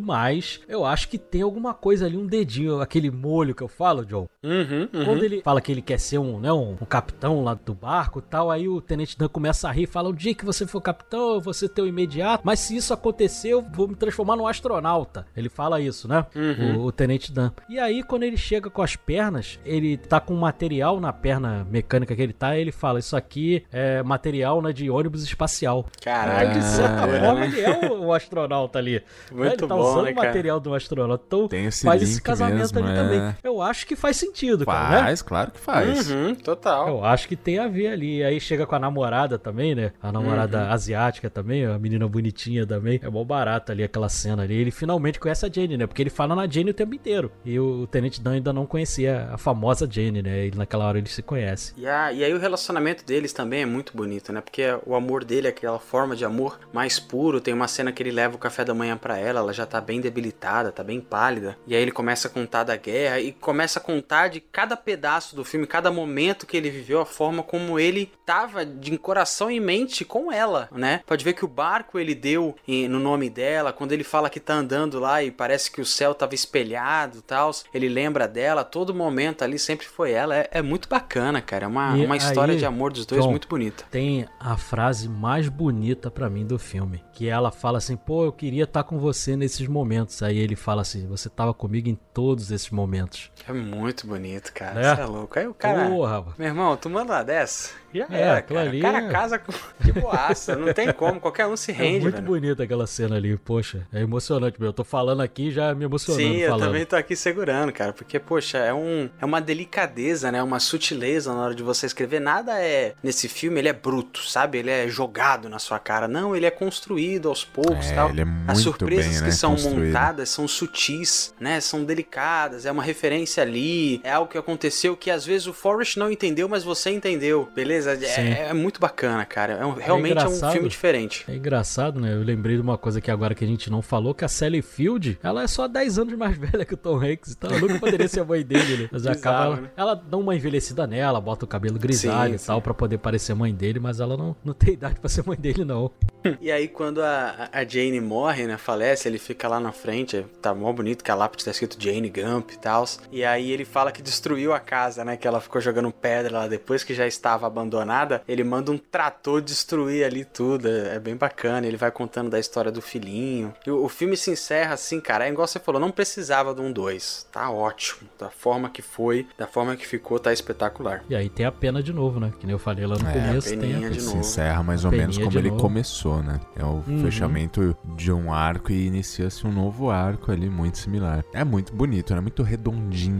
mas eu acho que tem alguma coisa ali, um dedinho, aquele molho que eu falo, John. Uhum, uhum. Quando ele fala que ele quer ser um, né, um, um capitão lá do barco e tal, aí o Tenente Dan começa a rir e fala: o dia que você for capitão, eu vou ser teu imediato, mas se isso acontecer, eu vou me transformar num astronauta. Ele fala isso, né? Uhum. O, o Tenente Dan. E aí, quando ele chega com as pernas, ele tá com material na perna mecânica que ele tá, ele fala: Isso aqui é material né, de ônibus espacial. Caraca, de certa forma, né? ele é o, o astronauta ali. Muito ele tá bom, usando né, o cara? material do astronauta. Então, Tem esse faz esse casamento mesmo, ali é. também. Eu acho que faz sentido, cara, né? Faz, claro que faz. Uhum, total. Eu acho que tem a ver ali. Aí chega com a namorada também, né? A namorada Uhum. asiática também, a menina bonitinha também. É mó barato ali aquela cena ali. Ele finalmente conhece a Jane, né? Porque ele fala na Jane o tempo inteiro. E o Tenente Dan ainda não conhecia a famosa Jane, né? Ele, naquela hora ele se conhece. E, a- e aí o relacionamento deles também é muito bonito, né? Porque o amor dele é aquela forma de amor mais puro. Tem uma cena que ele leva o café da manhã pra ela, ela já tá bem debilitada, tá bem pálida. E aí ele começa a contar da guerra e começa a contar de cada pedaço do filme, cada momento que ele viveu, a forma como ele tava de coração e mente com ela, né? Pode ver que o barco ele deu no nome dela, quando ele fala que tá andando lá e parece que o céu tava espelhado e tal, ele lembra dela, todo momento ali sempre foi ela. É, é muito bacana, cara. É uma, E uma história aí, de amor dos dois John, muito bonita. Tem a frase mais bonita pra mim do filme, que ela fala assim: "Pô, eu queria estar com você nesses momentos". Aí ele fala assim: "Você tava comigo em todos esses momentos". É muito bonito, cara. É? Você é louco. Aí o cara. Porra, Meu irmão, tu manda uma dessa? Já É, era, cara. ali O cara é- casa com- de boaça. Não tem como. Qualquer um se é rende, muito velho. bonita aquela cena ali, poxa, é emocionante, meu. Eu tô falando aqui já me emocionando Sim, eu falando. também tô aqui segurando, cara, porque, poxa, é, um, é uma delicadeza, né? Uma sutileza na hora de você escrever. Nada é, nesse filme, ele é bruto, sabe? Ele é jogado na sua cara. Não, ele é construído aos poucos É, tal. ele é As muito surpresas bem, que né, são construído. montadas são sutis, né? São delicadas, é uma referência ali, é algo que aconteceu que às vezes o Forrest não entendeu, mas você entendeu, beleza? Sim. É, é muito bacana, cara. É um- realmente é, um engraçado. filme diferente. É engraçado, né? Eu lembrei de uma coisa que agora que a gente não falou, que a Sally Field, ela é só 10 anos mais velha que o Tom Hanks, então ela nunca poderia ser a mãe dele, né? Mas Bizarro, acaba, ela, né? ela dá uma envelhecida nela, bota o cabelo grisalho Sim, e tal, pra poder parecer mãe dele, mas ela não, não tem idade pra ser mãe dele, não. E aí, quando a, a Jane morre, né? Falece, ele fica lá na frente. Tá mó bonito que a lápide tá escrito Jane Gump e tal. E aí ele fala que destruiu a casa, né? Que ela ficou jogando pedra lá depois que já estava abandonada. Ele manda um trator destruir ali tudo. É, é bem bacana. Ele vai contando da história do filhinho. E o, o filme se encerra assim, cara. É igual você falou, não precisava de um 2. Tá ótimo. Da forma que foi, da forma que ficou, tá espetacular. E aí tem a pena de novo, né? Que nem eu falei lá no É, começo, a tem a de Se novo. encerra mais ou menos como ele novo. começou, né? É o Uhum. fechamento de um arco e inicia-se um novo arco ali muito similar. É muito bonito, né? Muito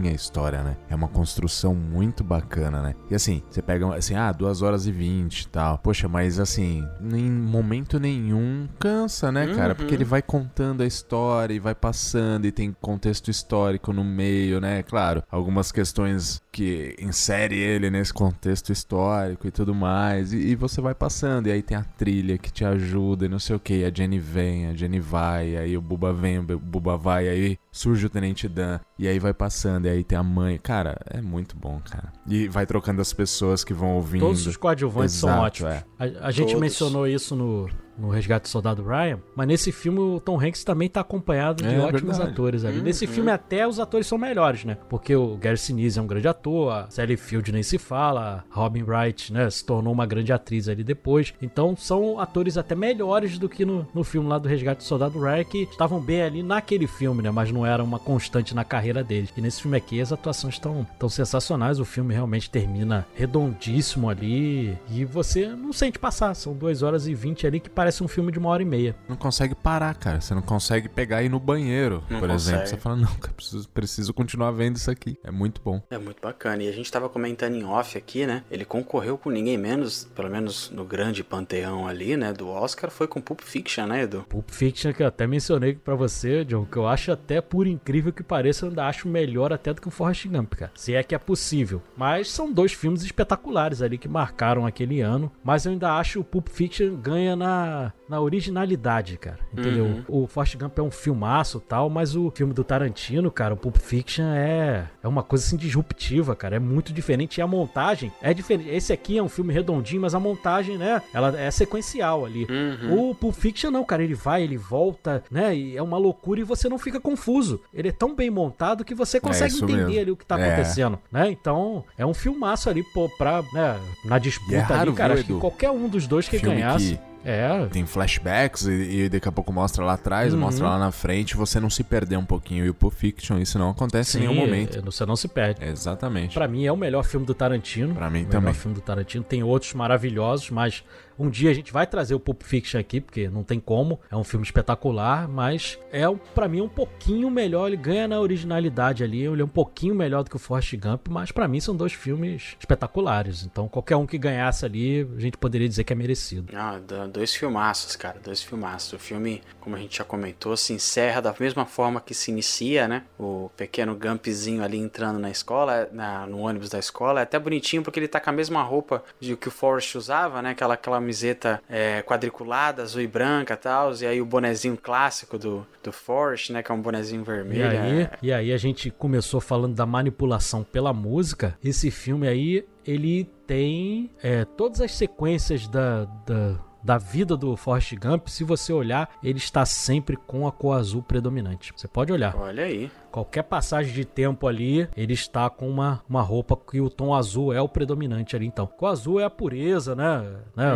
a história, né? É uma construção muito bacana, né? E assim, você pega assim, ah, 2 horas e 20 e tal. Poxa, mas assim, em momento nenhum cansa, né, cara? Porque ele vai contando a história e vai passando e tem contexto histórico no meio, né? Claro, algumas questões que insere ele nesse contexto histórico e tudo mais. E, e você vai passando, e aí tem a trilha que te ajuda e não sei o que. A Jenny vem, a Jenny vai, aí o Buba vem, o Buba vai, aí surge o Tenente Dan, e aí vai passando, e aí tem a mãe. Cara, é muito bom, cara. E vai trocando as pessoas que vão ouvindo. Todos os coadjuvantes são Exato, ótimos. é. A, a gente Todos. mencionou isso no, no Resgate do Soldado Ryan, mas nesse filme o Tom Hanks também tá acompanhado de É, ótimos verdade. atores ali. Nesse filme até os atores são melhores, né? Porque o Gary Sinise é um grande ator, a Sally Field nem se fala, a Robin Wright, né, se tornou uma grande atriz ali depois. Então são atores até melhores do que no, no filme lá do Resgate do Soldado Ryan, que estavam bem ali naquele filme, né? Mas não era uma constante na carreira deles. E nesse filme aqui as atuações estão tão sensacionais, o filme realmente termina redondíssimo ali e você não sente passar. São 2 horas e 20 ali que parece um filme de uma hora e meia. Não consegue parar, cara. Você não consegue pegar e ir no banheiro, Não por exemplo. consegue. Você fala, não, cara, preciso, preciso continuar vendo isso aqui. É muito bom. É muito bacana. E a gente tava comentando em off aqui, né? Ele concorreu com ninguém menos, pelo menos no grande panteão ali, né? Do Oscar, foi com Pulp Fiction, né, Edu? Pulp Fiction, que eu até mencionei pra você, John, que eu acho até, por incrível que pareça, eu ainda acho melhor até do que o Forrest Gump, cara. Se é que é possível. Mas são dois filmes espetaculares ali que marcaram aquele ano. Mas eu ainda acho o Pulp Fiction ganha na, na originalidade, cara. Entendeu? O Forrest Gump é um filmaço e tal, mas o filme do Tarantino, cara, o Pulp Fiction é, é uma coisa assim disruptiva, cara. É muito diferente. E a montagem é diferente. Esse aqui é um filme redondinho, mas a montagem, né? Ela é sequencial ali. O Pulp Fiction não, cara, ele vai, ele volta, né? E é uma loucura e você não fica confuso. Ele é tão bem montado que você consegue isso entender mesmo. ali o que tá É. acontecendo, né? Então, é um filmaço ali, pô, pra, né, na disputa é ali, cara, acho que qualquer um dos dois que Filme ganhasse. que- É, Tem flashbacks e, e daqui a pouco mostra lá atrás, Uhum. mostra lá na frente, você não se perder um pouquinho. E o Pulp Fiction, isso não acontece em nenhum momento. é, você não se perde. Exatamente. Pra mim é o melhor filme do Tarantino. Pra mim o também. melhor filme do Tarantino. Tem outros maravilhosos, mas um dia a gente vai trazer o Pulp Fiction aqui, porque não tem como. É um filme espetacular, mas é pra mim um pouquinho melhor. Ele ganha na originalidade ali. Ele é um pouquinho melhor do que o Forrest Gump, mas pra mim são dois filmes espetaculares. Então qualquer um que ganhasse ali, a gente poderia dizer que é merecido. Ah, do- dois filmaços, cara, dois filmaços. O filme, como a gente já comentou, se encerra da mesma forma que se inicia, né? O pequeno Gumpzinho ali entrando na escola, na- no ônibus da escola. É até bonitinho porque ele tá com a mesma roupa de que o Forrest usava, né? Aquela camiseta é, quadriculada, azul e branca e tal. E aí o bonezinho clássico do, do Forrest, né? Que é um bonezinho E vermelho. aí, é- e aí a gente começou falando da manipulação pela música. Esse filme aí, ele tem é, todas as sequências da, da, da vida do Forrest Gump. Se você olhar, ele está sempre com a cor azul predominante. Você pode olhar. Olha aí. Qualquer passagem de tempo ali, ele está com uma, uma roupa que o tom azul é o predominante ali, então. O azul é a pureza, né? né?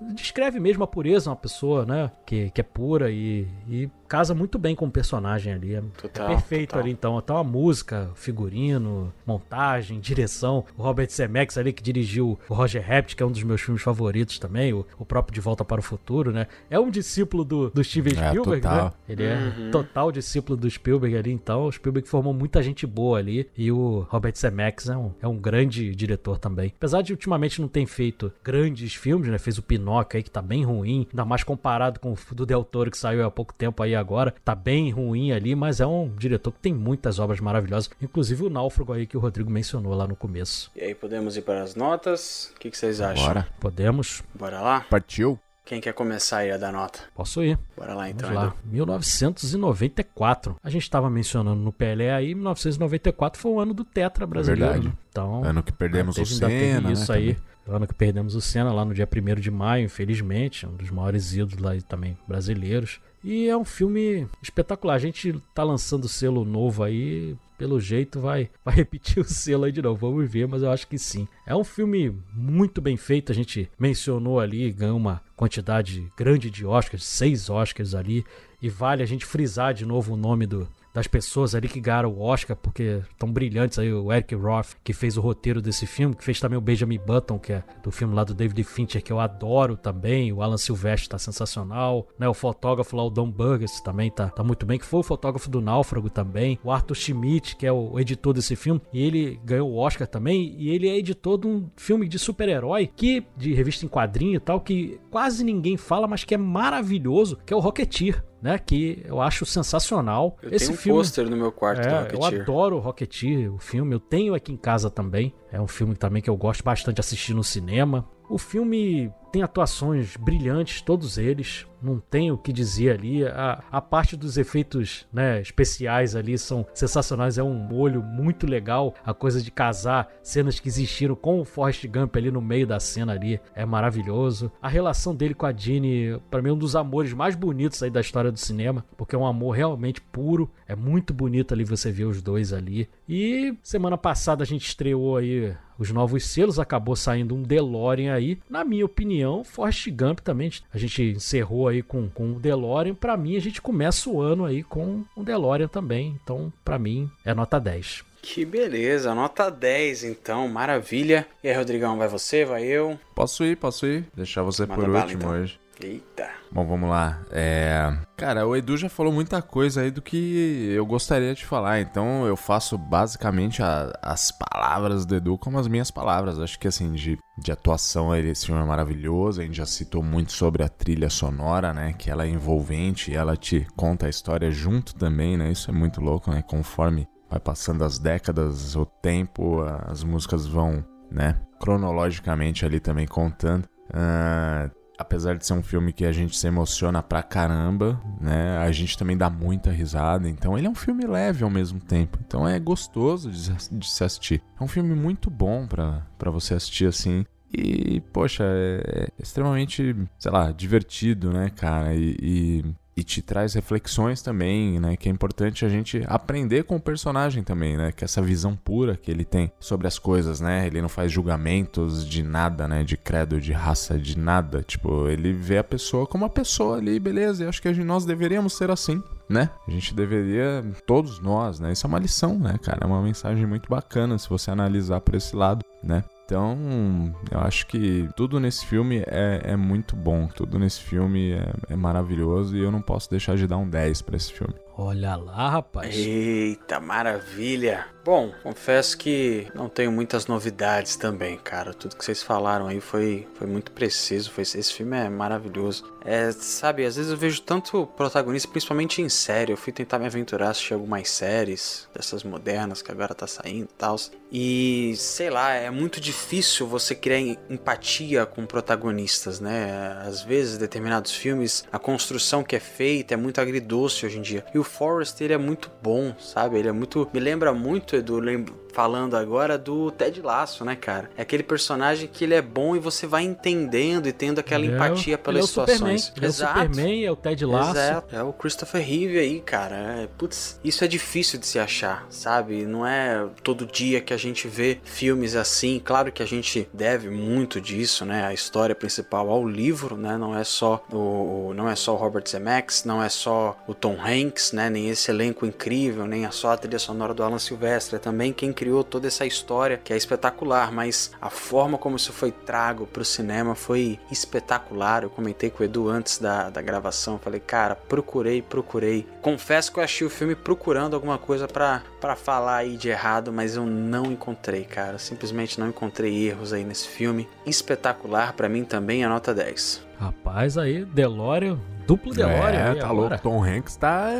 Uhum. Descreve mesmo a pureza, uma pessoa, né? Que, que é pura e, e casa muito bem com o personagem ali. É, Total, é perfeito total. ali, então. Então a música, figurino, montagem, direção. O Robert Zemeckis ali que dirigiu o Roger Rabbit, que é um dos meus filmes favoritos também. O, o próprio De Volta para o Futuro, né? É um discípulo do, do Steven É, Spielberg, total. né? Ele é total discípulo do Spielberg ali, então. O Spielberg formou muita gente boa ali. E o Robert Zemeckis é um, é um grande diretor também. Apesar de ultimamente não ter feito grandes filmes, né? Fez o Pinóquio aí, que tá bem ruim. Ainda mais comparado com o do Del Toro, que saiu há pouco tempo aí agora. Tá bem ruim ali, mas é um diretor que tem muitas obras maravilhosas. Inclusive o Náufrago aí que o Rodrigo mencionou lá no começo. E aí podemos ir para as notas. O que, que vocês acham? Bora. Podemos? Bora lá? Partiu? Quem quer começar aí a dar nota? Posso ir. Bora lá então, Vamos lá. Edu. 1994. A gente estava mencionando no Pelé aí, 1994 foi o ano do Tetra brasileiro. Verdade. né? Então, Ano que perdemos o teve- Senna, né, isso aí. também. Ano que perdemos o Senna lá no dia 1 de maio, infelizmente, um dos maiores ídolos lá também brasileiros. E é um filme espetacular. A gente tá lançando selo novo aí, pelo jeito vai, vai repetir o selo aí de novo. Vamos ver, mas eu acho que sim. É um filme muito bem feito. A gente mencionou ali, ganhou uma quantidade grande de Oscars, seis Oscars ali. E vale a gente frisar de novo o nome do, das pessoas ali que ganharam o Oscar, porque estão brilhantes aí, o Eric Roth, que fez o roteiro desse filme, que fez também o Benjamin Button, que é do filme lá do David Fincher, que eu adoro também, o Alan Silvestre tá sensacional, né, o fotógrafo lá, o Don Burgess, também tá, tá muito bem, que foi o fotógrafo do Náufrago também, o Arthur Schmidt, que é o editor desse filme, e ele ganhou o Oscar também, e ele é editor de um filme de super-herói, que, de revista em quadrinho e tal, que quase ninguém fala, mas que é maravilhoso, que é o Rocketeer né? Que eu acho sensacional. Eu Esse tenho um pôster no meu quarto do é, eu Rocketeer. adoro o Rocketeer, o filme. Eu tenho aqui em casa também. É um filme também que eu gosto bastante de assistir no cinema. O filme tem atuações brilhantes, todos eles. Não tem o que dizer ali. A, a parte dos efeitos né, especiais ali são sensacionais. É um molho muito legal. A coisa de casar cenas que existiram com o Forrest Gump ali no meio da cena ali é maravilhoso. A relação dele com a Jeanne, para mim, é um dos amores mais bonitos aí da história do cinema, porque é um amor realmente puro. É muito bonito ali você ver os dois ali. E semana passada a gente estreou aí os novos selos, acabou saindo um DeLorean aí. Na minha opinião, Forrest Gump também. A gente encerrou aí com, com o DeLorean. Para mim, a gente começa o ano aí com o DeLorean também. Então, para mim, é nota 10. Que beleza, nota 10 então, maravilha. E aí, Rodrigão, vai você, vai eu? Posso ir, posso ir. Deixar você Manda por bala, último então. hoje. Eita. Bom, vamos lá. É... Cara, o Edu já falou muita coisa aí do que eu gostaria de falar, então eu faço basicamente a- as palavras do Edu como as minhas palavras. Acho que assim, de, de atuação esse filme é maravilhoso. A gente já citou muito sobre a trilha sonora, né? Que ela é envolvente e ela te conta a história junto também, né? Isso é muito louco, né? Conforme vai passando as décadas, o tempo, as músicas vão, né? Cronologicamente ali também contando. Ah, apesar de ser um filme que a gente se emociona pra caramba, né? A gente também dá muita risada. Então ele é um filme leve ao mesmo tempo. Então é gostoso de, de se assistir. É um filme muito bom pra você assistir assim. E, poxa, é, é extremamente, sei lá, divertido, né, cara? E, e, e te traz reflexões também, né? Que é importante a gente aprender com o personagem também, né? Que essa visão pura que ele tem sobre as coisas, né? Ele não faz julgamentos de nada, né? De credo, de raça, de nada. Tipo, ele vê a pessoa como uma pessoa ali, beleza? E acho que nós deveríamos ser assim, né? A gente deveria, todos nós, né? Isso é uma lição, né, cara? É uma mensagem muito bacana se você analisar por esse lado, né? Então, eu acho que tudo nesse filme é, é muito bom. Tudo nesse filme é, é maravilhoso e eu não posso deixar de dar um 10 pra esse filme. Olha lá, rapaz. Eita, maravilha. Bom, confesso que não tenho muitas novidades também, cara. Tudo que vocês falaram aí foi, foi muito preciso. Foi, esse filme é maravilhoso. É, sabe, às vezes eu vejo tanto protagonista, principalmente em série. Eu fui tentar me aventurar, assistir algumas séries dessas modernas que agora tá saindo e tal. E sei lá, é muito difícil você criar em- empatia com protagonistas, né? Às vezes, determinados filmes, a construção que é feita é muito agridoce hoje em dia. E o Forrest, ele é muito bom, sabe? Ele é muito. Me lembra muito, Edu, lembro- falando agora do Ted Lasso, né, cara? É aquele personagem que ele é bom e você vai entendendo e tendo aquela Ele é o- empatia ele pelas é o Superman. situações. Ele é o Superman, é o Ted Lasso. Exato. É o Christopher Reeve aí, cara. É, putz, isso é difícil de se achar, sabe? Não é todo dia que a gente vê filmes assim. Claro que a gente deve muito disso, né? A história principal ao livro, né? Não é só o, o- não é só o Robert Zemeckis, não é só o Tom Hanks, né? Nem esse elenco incrível, nem é só a trilha sonora do Alan Silvestre. É também quem criou toda essa história que é espetacular, mas a forma como isso foi trago pro cinema foi espetacular. Eu comentei com o Edu antes da, da gravação, falei, cara, procurei, procurei. Confesso que eu achei o filme procurando alguma coisa pra pra falar aí de errado, mas eu não encontrei, cara. Simplesmente não encontrei erros aí nesse filme. Espetacular, pra mim também é nota 10. Rapaz, aí, DeLorean, duplo DeLorean. é, aí tá agora. louco. Tom Hanks tá,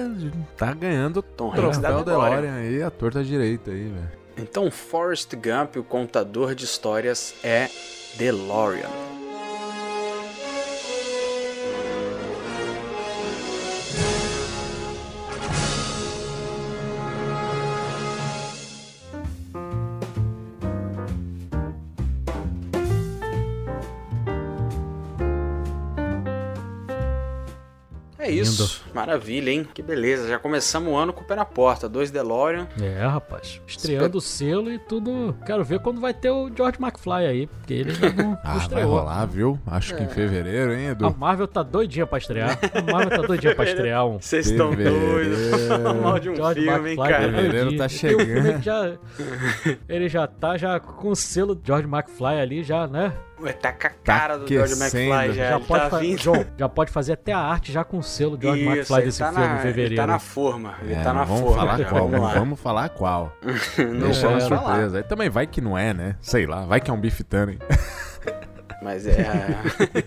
tá ganhando Tom troféu Hanks da DeLorean. DeLorean. aí, a torta direita aí, velho. Então, Forrest Gump, o contador de histórias, é DeLorean. Isso, maravilha, hein? Que beleza, já começamos o ano com o pé na porta, dois DeLorean. É, rapaz. Estreando o selo e tudo. Quero ver quando vai ter o George McFly aí, porque ele não, Ah, vai estreou. rolar, viu? Acho que em fevereiro, hein, A Edu? Marvel tá doidinha pra estrear. A Marvel tá doidinha pra estrear um. Vocês estão Fevereiro. doidos. Mal de um George filme, hein, McFly cara? Fevereiro tá um filme chegando. já, ele já tá já com o selo George McFly ali, já, né? Ué, Tá com a cara do George. McFly já. Já pode, tá fa-. João, já pode fazer até a arte já com o selo George Isso, McFly desse tá filme na, em fevereiro. Ele tá na forma. Ele É, tá na vamos forma. falar qual, Vamos vamos falar qual. Não Deixa uma surpresa. Aí também vai que não é, né? Sei lá, vai que é um bife Tannen. Mas é.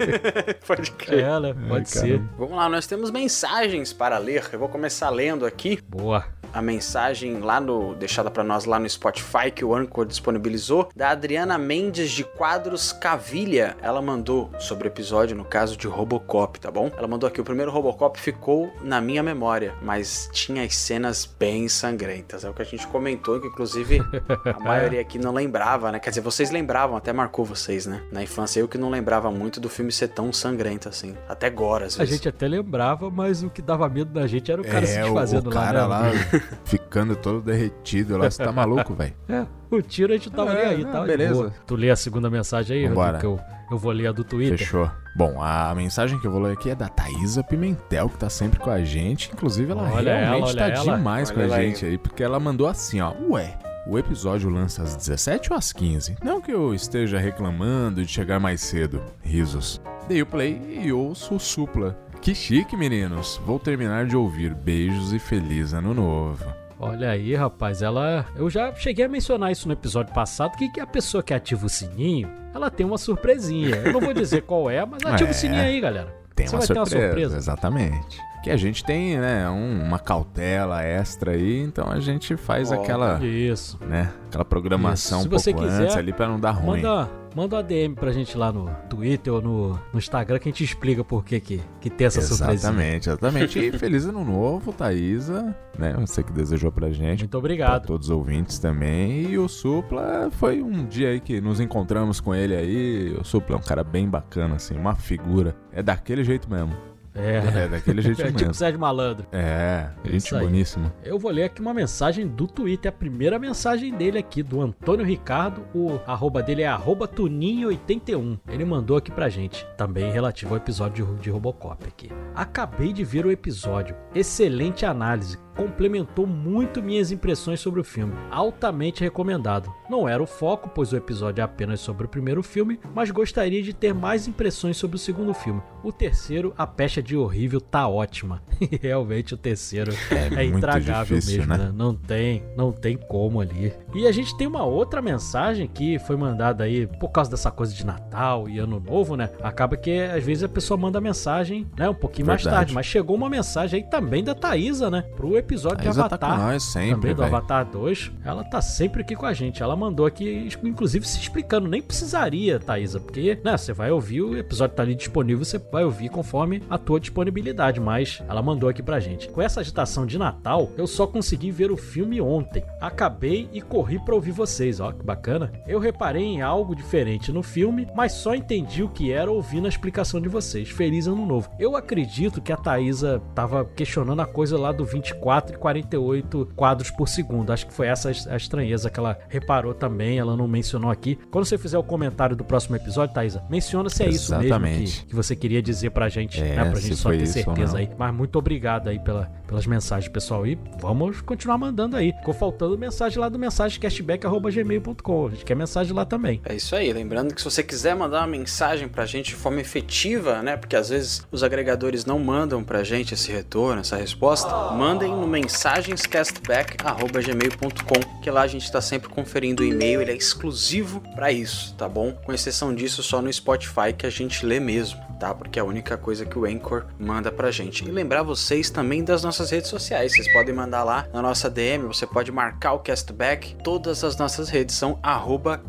Pode crer. É, né? Pode ser. caramba. Vamos lá, nós temos mensagens para ler. Eu vou começar lendo aqui Boa. A mensagem lá no deixada para nós lá no Spotify que o Anchor disponibilizou da Adriana Mendes de Quadros Cavilha. Ela mandou sobre o episódio no caso de Robocop, tá bom? Ela mandou aqui o primeiro Robocop ficou na minha memória, mas tinha as cenas bem sangrentas. É o que a gente comentou, que inclusive a maioria aqui não lembrava, né? Quer dizer, vocês lembravam, até marcou vocês, né? Na infância eu que não lembrava muito do filme ser tão sangrento assim. Até agora, às A vezes. gente até lembrava, mas o que dava medo da gente era o cara se é, o, desfazendo o cara lá, lá né? ficando todo derretido lá. Você tá maluco, velho? É, o tiro a gente tava É, nem aí, não, tá? beleza. boa. Tu lê a segunda mensagem aí, Vambora. Rodrigo, que eu, eu vou ler a do Twitter. Fechou. Bom, a mensagem que eu vou ler aqui é da Thaisa Pimentel, que tá sempre com a gente. Inclusive, ela Olha ela, realmente olha tá ela. demais Olha com a ela aí. gente aí, porque ela mandou assim, ó. Ué, o episódio lança às 17 ou às 15? Não que eu esteja reclamando de chegar mais cedo. Risos. Dei o play e ouço o supla. Que chique, meninos. Vou terminar de ouvir. Beijos e feliz ano novo. Olha aí, rapaz, ela. Eu já cheguei a mencionar isso no episódio passado, que, que a pessoa que ativa o sininho, ela tem uma surpresinha. Eu não vou dizer qual é, mas ativa É. o sininho aí, galera. Tem Você uma vai ter uma surpresa, surpresa. exatamente. Que a gente tem, né, um- uma cautela extra aí, então a gente faz Ó, aquela, Isso. né, aquela programação Isso. um Se você pouco quiser, antes ali pra não dar ruim. Manda, manda uma DM pra gente lá no Twitter ou no, no Instagram que a gente explica por que, que, que tem essa surpresa. Exatamente, exatamente. E feliz ano novo, Thaisa, né, você que desejou pra gente. Muito Pra obrigado. todos os ouvintes também. E o Supla foi um dia aí que nos encontramos com ele aí. O Supla é um cara bem bacana, assim, uma figura. É daquele jeito mesmo. É, É daquele jeito é tipo mesmo. Sérgio Malandro. É, gente Isso aí. boníssima. Eu vou ler aqui uma mensagem do Twitter, a primeira mensagem dele aqui, do Antônio Ricardo. O arroba dele é arroba Tuninho81. Ele mandou aqui pra gente, também relativo ao episódio de, de Robocop aqui. Acabei de ver o episódio. Excelente análise. Complementou muito minhas impressões sobre o filme. Altamente recomendado. Não era o foco, pois o episódio é apenas sobre o primeiro filme, mas gostaria de ter mais impressões sobre o segundo filme. O terceiro, A Pecha de Horrível, tá ótima. E realmente o terceiro é, muito intragável difícil, mesmo, né? né? Não tem, não tem como ali. E a gente tem uma outra mensagem que foi mandada aí por causa dessa coisa de Natal e Ano Novo, né? Acaba que às vezes a pessoa manda mensagem, né? Um pouquinho mais Verdade. tarde. Mas chegou uma mensagem aí também da Thaisa, né? Pro episódio de Thaisa tá Avatar. com nós sempre, também do velho. Avatar 2. Ela tá sempre aqui com a gente. Ela mandou aqui, inclusive, se explicando. Nem precisaria, Thaisa, porque, né? Você vai ouvir, o episódio tá ali disponível, você vai ouvir conforme a tua disponibilidade. Mas ela mandou aqui pra gente. Com essa agitação de Natal, eu só consegui ver o filme ontem. Acabei e corri pra ouvir vocês, ó, que bacana. Eu reparei em algo diferente no filme, mas só entendi o que era ouvindo a explicação de vocês. Feliz ano novo. Eu acredito que a Thaisa tava questionando a coisa lá do 24 e 48 quadros por segundo. Acho que foi essa a estranheza que ela reparou também, ela não mencionou aqui. Quando você fizer o comentário do próximo episódio, Thaisa, menciona se é isso mesmo Exatamente. que, que você queria dizer pra gente, É, né? Pra gente só ter certeza aí. Mas muito obrigado aí pela, pelas mensagens, pessoal. E vamos continuar mandando aí. Ficou faltando mensagem lá do mensagecastback.gmail.com. A gente quer mensagem lá também. É isso aí, lembrando que se você quiser mandar uma mensagem pra gente de forma efetiva, né? Porque às vezes os agregadores não mandam pra gente esse retorno, essa resposta, mandem no mensagenscastback@gmail.com, que lá a gente tá sempre conferindo o e-mail, ele é exclusivo pra isso, tá bom? Com exceção disso, só no Spotify que a gente lê mesmo, tá? Porque é a única coisa que o Anchor manda pra gente. E lembrar vocês também das nossas redes sociais, vocês podem mandar lá na nossa DM, você pode marcar o Castback, todas as nossas redes são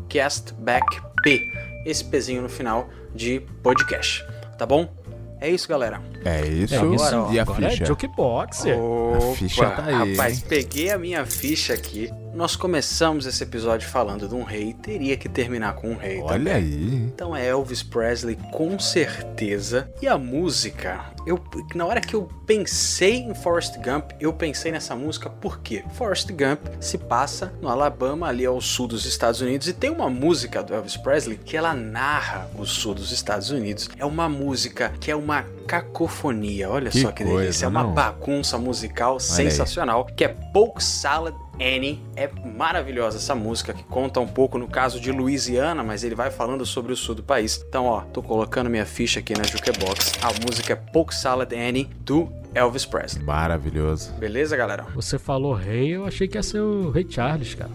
castbackp, esse pezinho no final de podcast, tá bom? É isso, galera. É isso. É isso. e a Agora ficha? é Jukebox. Opa, ficha tá aí, Rapaz, hein? peguei a minha ficha aqui. Nós começamos esse episódio falando de um rei, teria que terminar com um rei Olha também. aí. Então é Elvis Presley com certeza. E a música, eu na hora que eu pensei em Forrest Gump, eu pensei nessa música porque Forrest Gump se passa no Alabama, ali ao sul dos Estados Unidos, e tem uma música do Elvis Presley que ela narra o sul dos Estados Unidos. É uma música que é uma cacofonia, olha Que só que coisa, delícia, é uma não? bagunça musical aí. sensacional, que é Polk Salad Annie. É maravilhosa essa música que conta um pouco no caso de Louisiana, mas ele vai falando sobre o sul do país. Então, ó, tô colocando minha ficha aqui na Jukebox. A música é Polk Salad Annie do Elvis Presley. Maravilhoso. Beleza, galera? Você falou rei, eu achei que ia ser o Rei Charles, cara.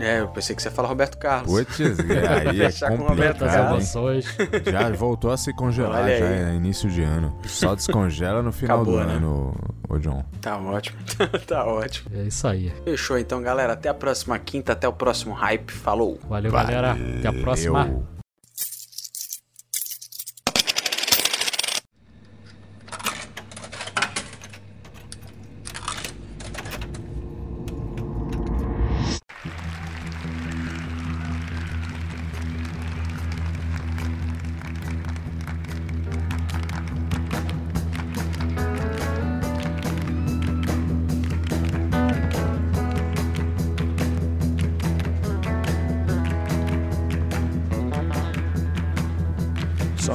É, eu pensei que você ia falar Roberto Carlos. Putz, aí é Fechar com Roberto Das complicado. Já voltou a se congelar, já é início de ano. Só descongela no final Acabou, do né? ano, ô John. Tá ótimo. tá ótimo. É isso aí. Fechou então, galera. Até a próxima quinta, até o próximo hype. Falou. Valeu, galera. Até a próxima.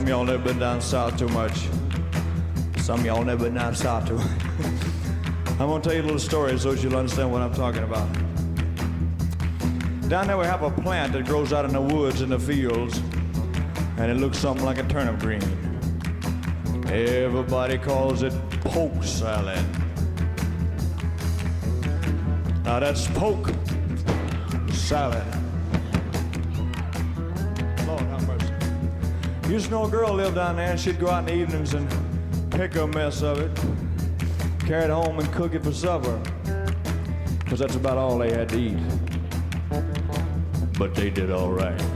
Some y'all never been down south too much. Some y'all never been down south too. I'm gonna tell you a little story so you'll understand what I'm talking about. Down there we have a plant that grows out in the woods in the fields, and it looks something like a turnip green. Everybody calls it poke salad. Now that's poke salad. Used to know a girl lived down there, and she'd go out in the evenings and pick a mess of it, carry it home and cook it for supper. Because that's about all they had to eat. But they did all right.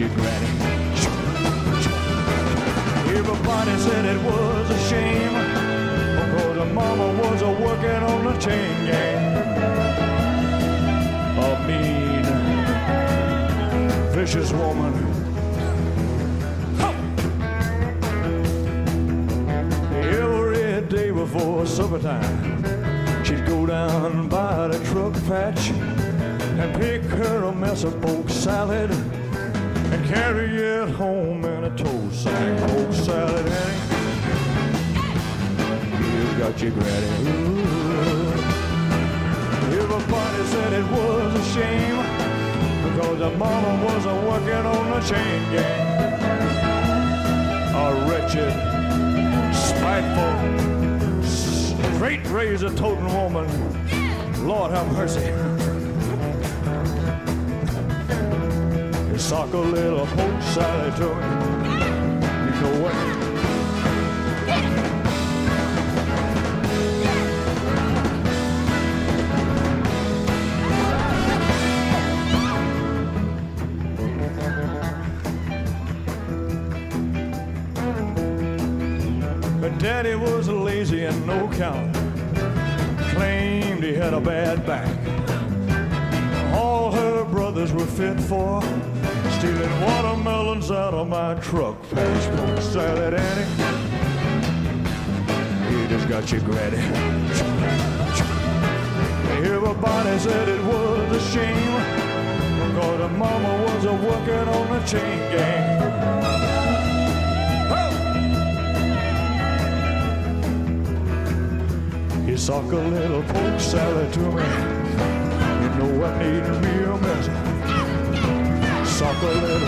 You granny. Everybody said it was a shame because the mama was a working on the chain gang. A mean, vicious woman. Every day before supper time, she'd go down by the truck patch and pick her a mess of poke salad carry it home in a toast. sack, poke salad, Annie. You got your granny. Ooh. Everybody said it was a shame because the mama was a working on the chain gang. A wretched, spiteful, straight razor toting woman. Lord have mercy. Sock a little poke salad to me. You? But Daddy was lazy and no count. Claimed he had a bad back. All her brothers were fit for stealing watermelons out of my truck. Poke salad, Annie. You just got your granny. Everybody said it was a shame because the mama was a working on the chain gang. You sock a little poke salad to me. You know I need a mess. Sock a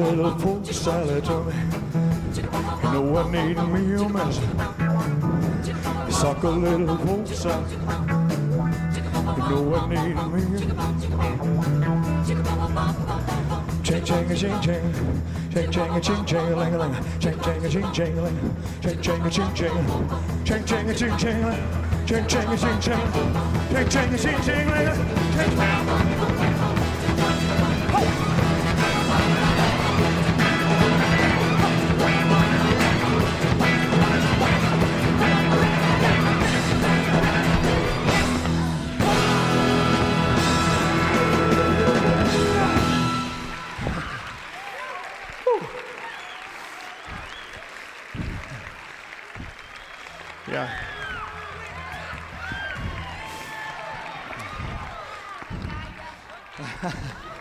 little. A pork salad to me. You know I need me a mess. Suck a little pork salad. You know I need me Ching ching a ching ching, ching ching a ching ching a ling a ling, ching ching a ching ching a ling, ching ching a ching ching, ching ching a ching ching a ling, ching ching a ching ching, ching ching a ching ching a ling, ching ching.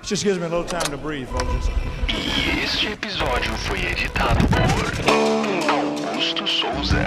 Just gives me a little time to breathe, folks. E este episódio foi editado por Augusto Souza.